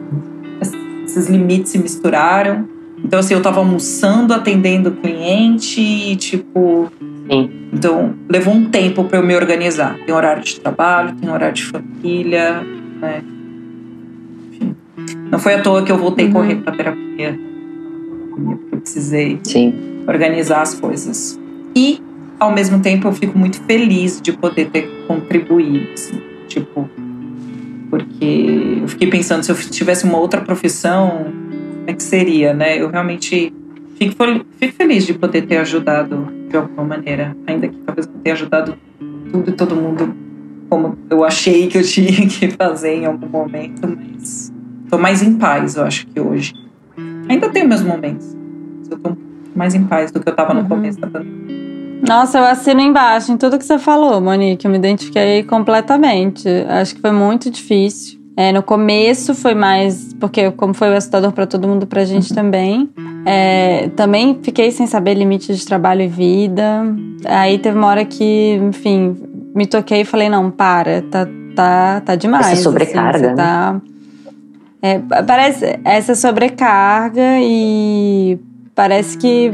Speaker 4: esses limites se misturaram. Então, assim, eu tava almoçando, atendendo o cliente, e, tipo,
Speaker 3: Sim.
Speaker 4: Então, levou um tempo para eu me organizar. Tem horário de trabalho, tem horário de família, né? Enfim. Não foi à toa que eu voltei a uhum. correr para terapia. Porque eu precisei
Speaker 3: Sim.
Speaker 4: organizar as coisas. E, ao mesmo tempo, eu fico muito feliz de poder ter contribuído. Assim, tipo, porque eu fiquei pensando, se eu tivesse uma outra profissão, como é que seria, né? Eu realmente fico, fico feliz de poder ter ajudado de alguma maneira. Ainda que talvez não tenha ajudado tudo e todo mundo como eu achei que eu tinha que fazer em algum momento, mas tô mais em paz, eu acho que hoje. Ainda tenho meus momentos, mas eu tô mais em paz do que eu tava no uhum. começo da pandemia.
Speaker 1: Nossa, eu assino embaixo em tudo que você falou, Monique. Eu me identifiquei completamente. Acho que foi muito difícil. É, no começo foi mais, porque como foi o assustador para todo mundo, pra gente uhum. também. É, também fiquei sem saber limite de trabalho e vida. Aí teve uma hora que, enfim, me toquei e falei, não, para, tá, tá, tá demais.
Speaker 3: Essa sobrecarga,
Speaker 1: assim, tá, é, parece essa sobrecarga e parece que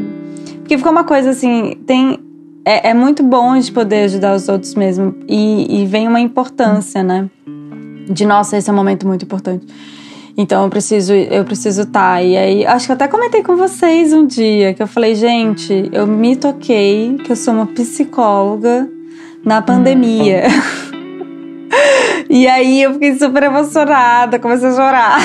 Speaker 1: porque ficou uma coisa assim, tem é, é muito bom de poder ajudar os outros mesmo e, e vem uma importância, né? De nossa, esse é um momento muito importante. Então eu preciso, eu preciso estar. Tá. E aí, acho que eu até comentei com vocês um dia que eu falei, gente, eu me toquei que eu sou uma psicóloga na pandemia. e aí eu fiquei super emocionada, comecei a chorar.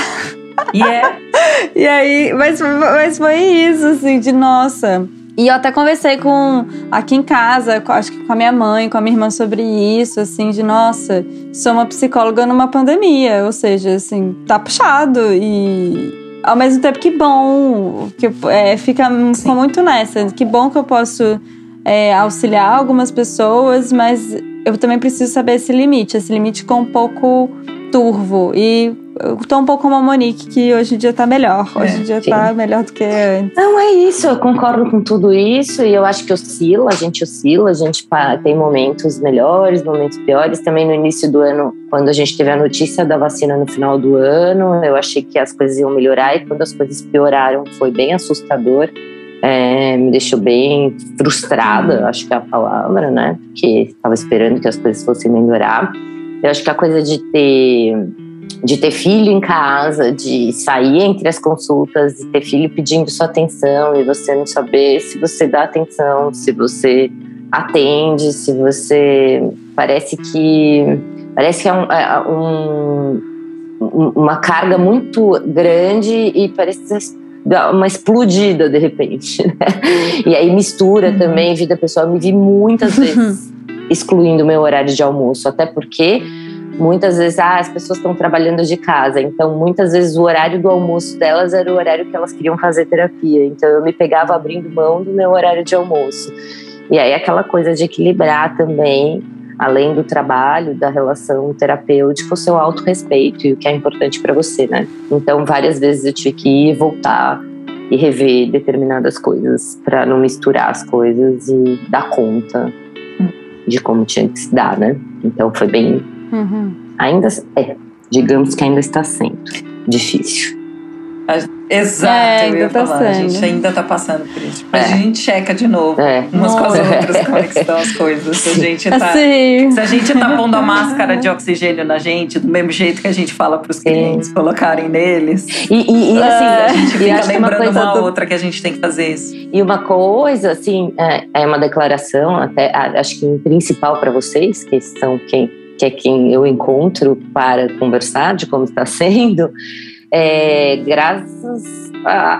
Speaker 4: Yeah.
Speaker 1: e aí, mas, mas foi isso, assim, de nossa. E eu até conversei com aqui em casa, acho que com a minha mãe, com a minha irmã sobre isso, assim, de nossa, sou uma psicóloga numa pandemia, ou seja, assim, tá puxado e ao mesmo tempo que bom, que é, fica, muito nessa, que bom que eu posso é, auxiliar algumas pessoas, mas eu também preciso saber esse limite. Esse limite ficou um pouco turvo. E eu tô um pouco como a Monique, que hoje em dia tá melhor. Hoje em é, dia sim. tá melhor do que antes.
Speaker 3: Não, é isso. Eu concordo com tudo isso. E eu acho que oscila, a gente oscila. A gente tem momentos melhores, momentos piores. Também no início do ano, quando a gente teve a notícia da vacina no final do ano, eu achei que as coisas iam melhorar. E quando as coisas pioraram, foi bem assustador é, me deixou bem frustrada, acho que é a palavra, né? Porque estava esperando que as coisas fossem melhorar. Eu acho que a coisa de ter de ter filho em casa, de sair entre as consultas e ter filho pedindo sua atenção e você não saber se você dá atenção, se você atende, se você parece que parece que é, um, é um, uma carga muito grande e parece dá uma explodida de repente, né? E aí mistura uhum. também vida pessoal. Eu me vi muitas vezes excluindo o meu horário de almoço, até porque muitas vezes ah, as pessoas estão trabalhando de casa, então muitas vezes o horário do almoço delas era o horário que elas queriam fazer terapia. Então eu me pegava abrindo mão do meu horário de almoço. E aí aquela coisa de equilibrar também além do trabalho, da relação terapêutica, o seu autorrespeito e o que é importante para você, né? Então, várias vezes eu tive que ir voltar e rever determinadas coisas para não misturar as coisas e dar conta de como tinha que se dar, né? Então, foi bem. Uhum. Ainda é, digamos que ainda está sendo difícil.
Speaker 4: Exato, é, eu ia tá falar. A gente ainda tá passando por isso. Mas é. a gente checa de novo é. umas Nossa. com as outras como é que estão as coisas. Se a gente tá, assim. se a gente tá pondo a máscara de oxigênio na gente, do mesmo jeito que a gente fala pros clientes colocarem neles.
Speaker 3: E, e, e assim,
Speaker 4: a gente fica lembrando uma, uma do... outra que a gente tem que fazer isso.
Speaker 3: E uma coisa, assim, é, é uma declaração, até acho que principal para vocês, que são quem que é quem eu encontro para conversar de como está sendo, é, graças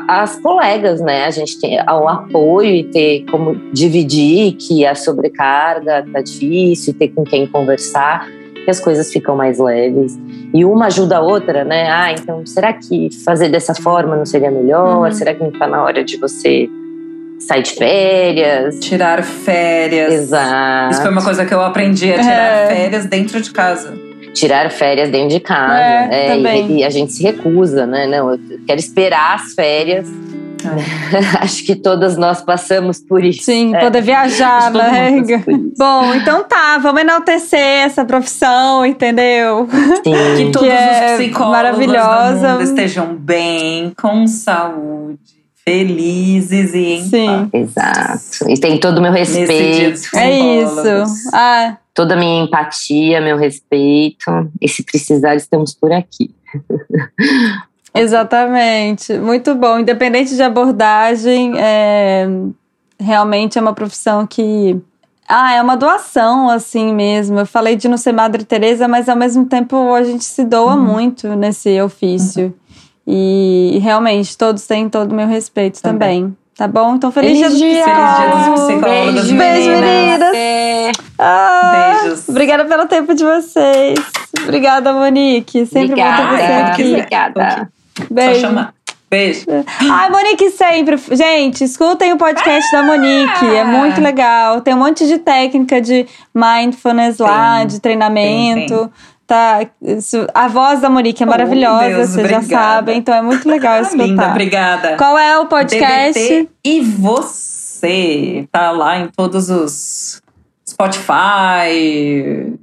Speaker 3: às colegas, né? A gente tem ao apoio e ter como dividir que a sobrecarga tá difícil, ter com quem conversar, que as coisas ficam mais leves. E uma ajuda a outra, né? Ah, então será que fazer dessa forma não seria melhor? Uhum. Será que não está na hora de você sair de férias?
Speaker 4: Tirar férias.
Speaker 3: Exato.
Speaker 4: Isso foi uma coisa que eu aprendi a tirar é. férias dentro de casa
Speaker 3: tirar férias dentro de casa. É, né? e, e, a gente se recusa, né? Não, eu quero esperar as férias. É. Acho que todas nós passamos por isso.
Speaker 1: Sim, é. poder viajar, né? Bom, então tá, vamos enaltecer essa profissão, entendeu?
Speaker 4: Sim. Que todos que é os psicólogos maravilhosa. do mundo estejam bem, com saúde felizes e em
Speaker 3: Sim. paz. Exato. E tem todo o meu respeito.
Speaker 1: É isso. Ah,
Speaker 3: toda a minha empatia, meu respeito. E se precisar, estamos por aqui.
Speaker 1: Exatamente, muito bom. Independente de abordagem, é, realmente é uma profissão que. Ah, é uma doação, assim mesmo. Eu falei de não ser Madre Teresa, mas ao mesmo tempo a gente se doa uhum. muito nesse ofício. Uhum. E realmente, todos têm todo o meu respeito também. também. Tá bom? Então, feliz,
Speaker 3: Feliz
Speaker 1: dia,
Speaker 3: dia.
Speaker 4: dos psicólogos,
Speaker 1: Beijo,
Speaker 4: meninas.
Speaker 1: meninas.
Speaker 3: É.
Speaker 1: Ah,
Speaker 4: Beijos.
Speaker 1: Obrigada pelo tempo de vocês. Obrigada, Monique. Sempre bom ter
Speaker 3: Obrigada,
Speaker 1: você aqui.
Speaker 3: obrigada.
Speaker 4: Só
Speaker 1: Beijo.
Speaker 4: chamar. Beijo.
Speaker 1: Ai, Monique sempre. Gente, escutem o podcast da Monique. É muito legal. Tem um monte de técnica de mindfulness lá,
Speaker 4: Tem,
Speaker 1: de treinamento.
Speaker 4: tem,
Speaker 1: Tá, isso- a voz da Monique é
Speaker 4: Oh,
Speaker 1: maravilhosa,
Speaker 4: Deus,
Speaker 1: vocês já
Speaker 4: obrigada.
Speaker 1: sabem. Então é muito legal
Speaker 4: Ah,
Speaker 1: escutar.
Speaker 4: linda, obrigada.
Speaker 1: Qual é o podcast?
Speaker 4: DBT e você tá lá em todos os Spotify,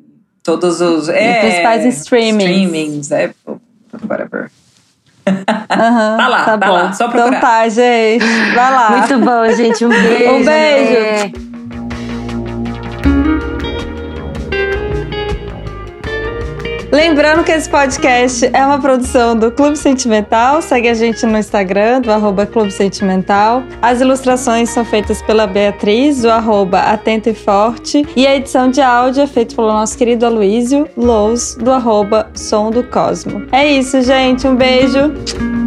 Speaker 4: todos os é,
Speaker 1: principais streamings.
Speaker 4: streamings, Apple, whatever.
Speaker 1: Aham,
Speaker 4: Tá lá, tá
Speaker 1: bom.
Speaker 4: lá, só
Speaker 1: Então
Speaker 4: procurar.
Speaker 1: tá, gente. Vai lá.
Speaker 3: Muito bom, gente. Um beijo.
Speaker 1: Um beijo.
Speaker 3: né?
Speaker 1: Lembrando que esse podcast é uma produção do Clube Sentimental. Segue a gente no Instagram, do arroba Clube Sentimental. As ilustrações são feitas pela Beatriz, do arroba Atento e Forte. E a edição de áudio é feita pelo nosso querido Aloísio Lous, do arroba Som do Cosmo. É isso, gente. Um beijo.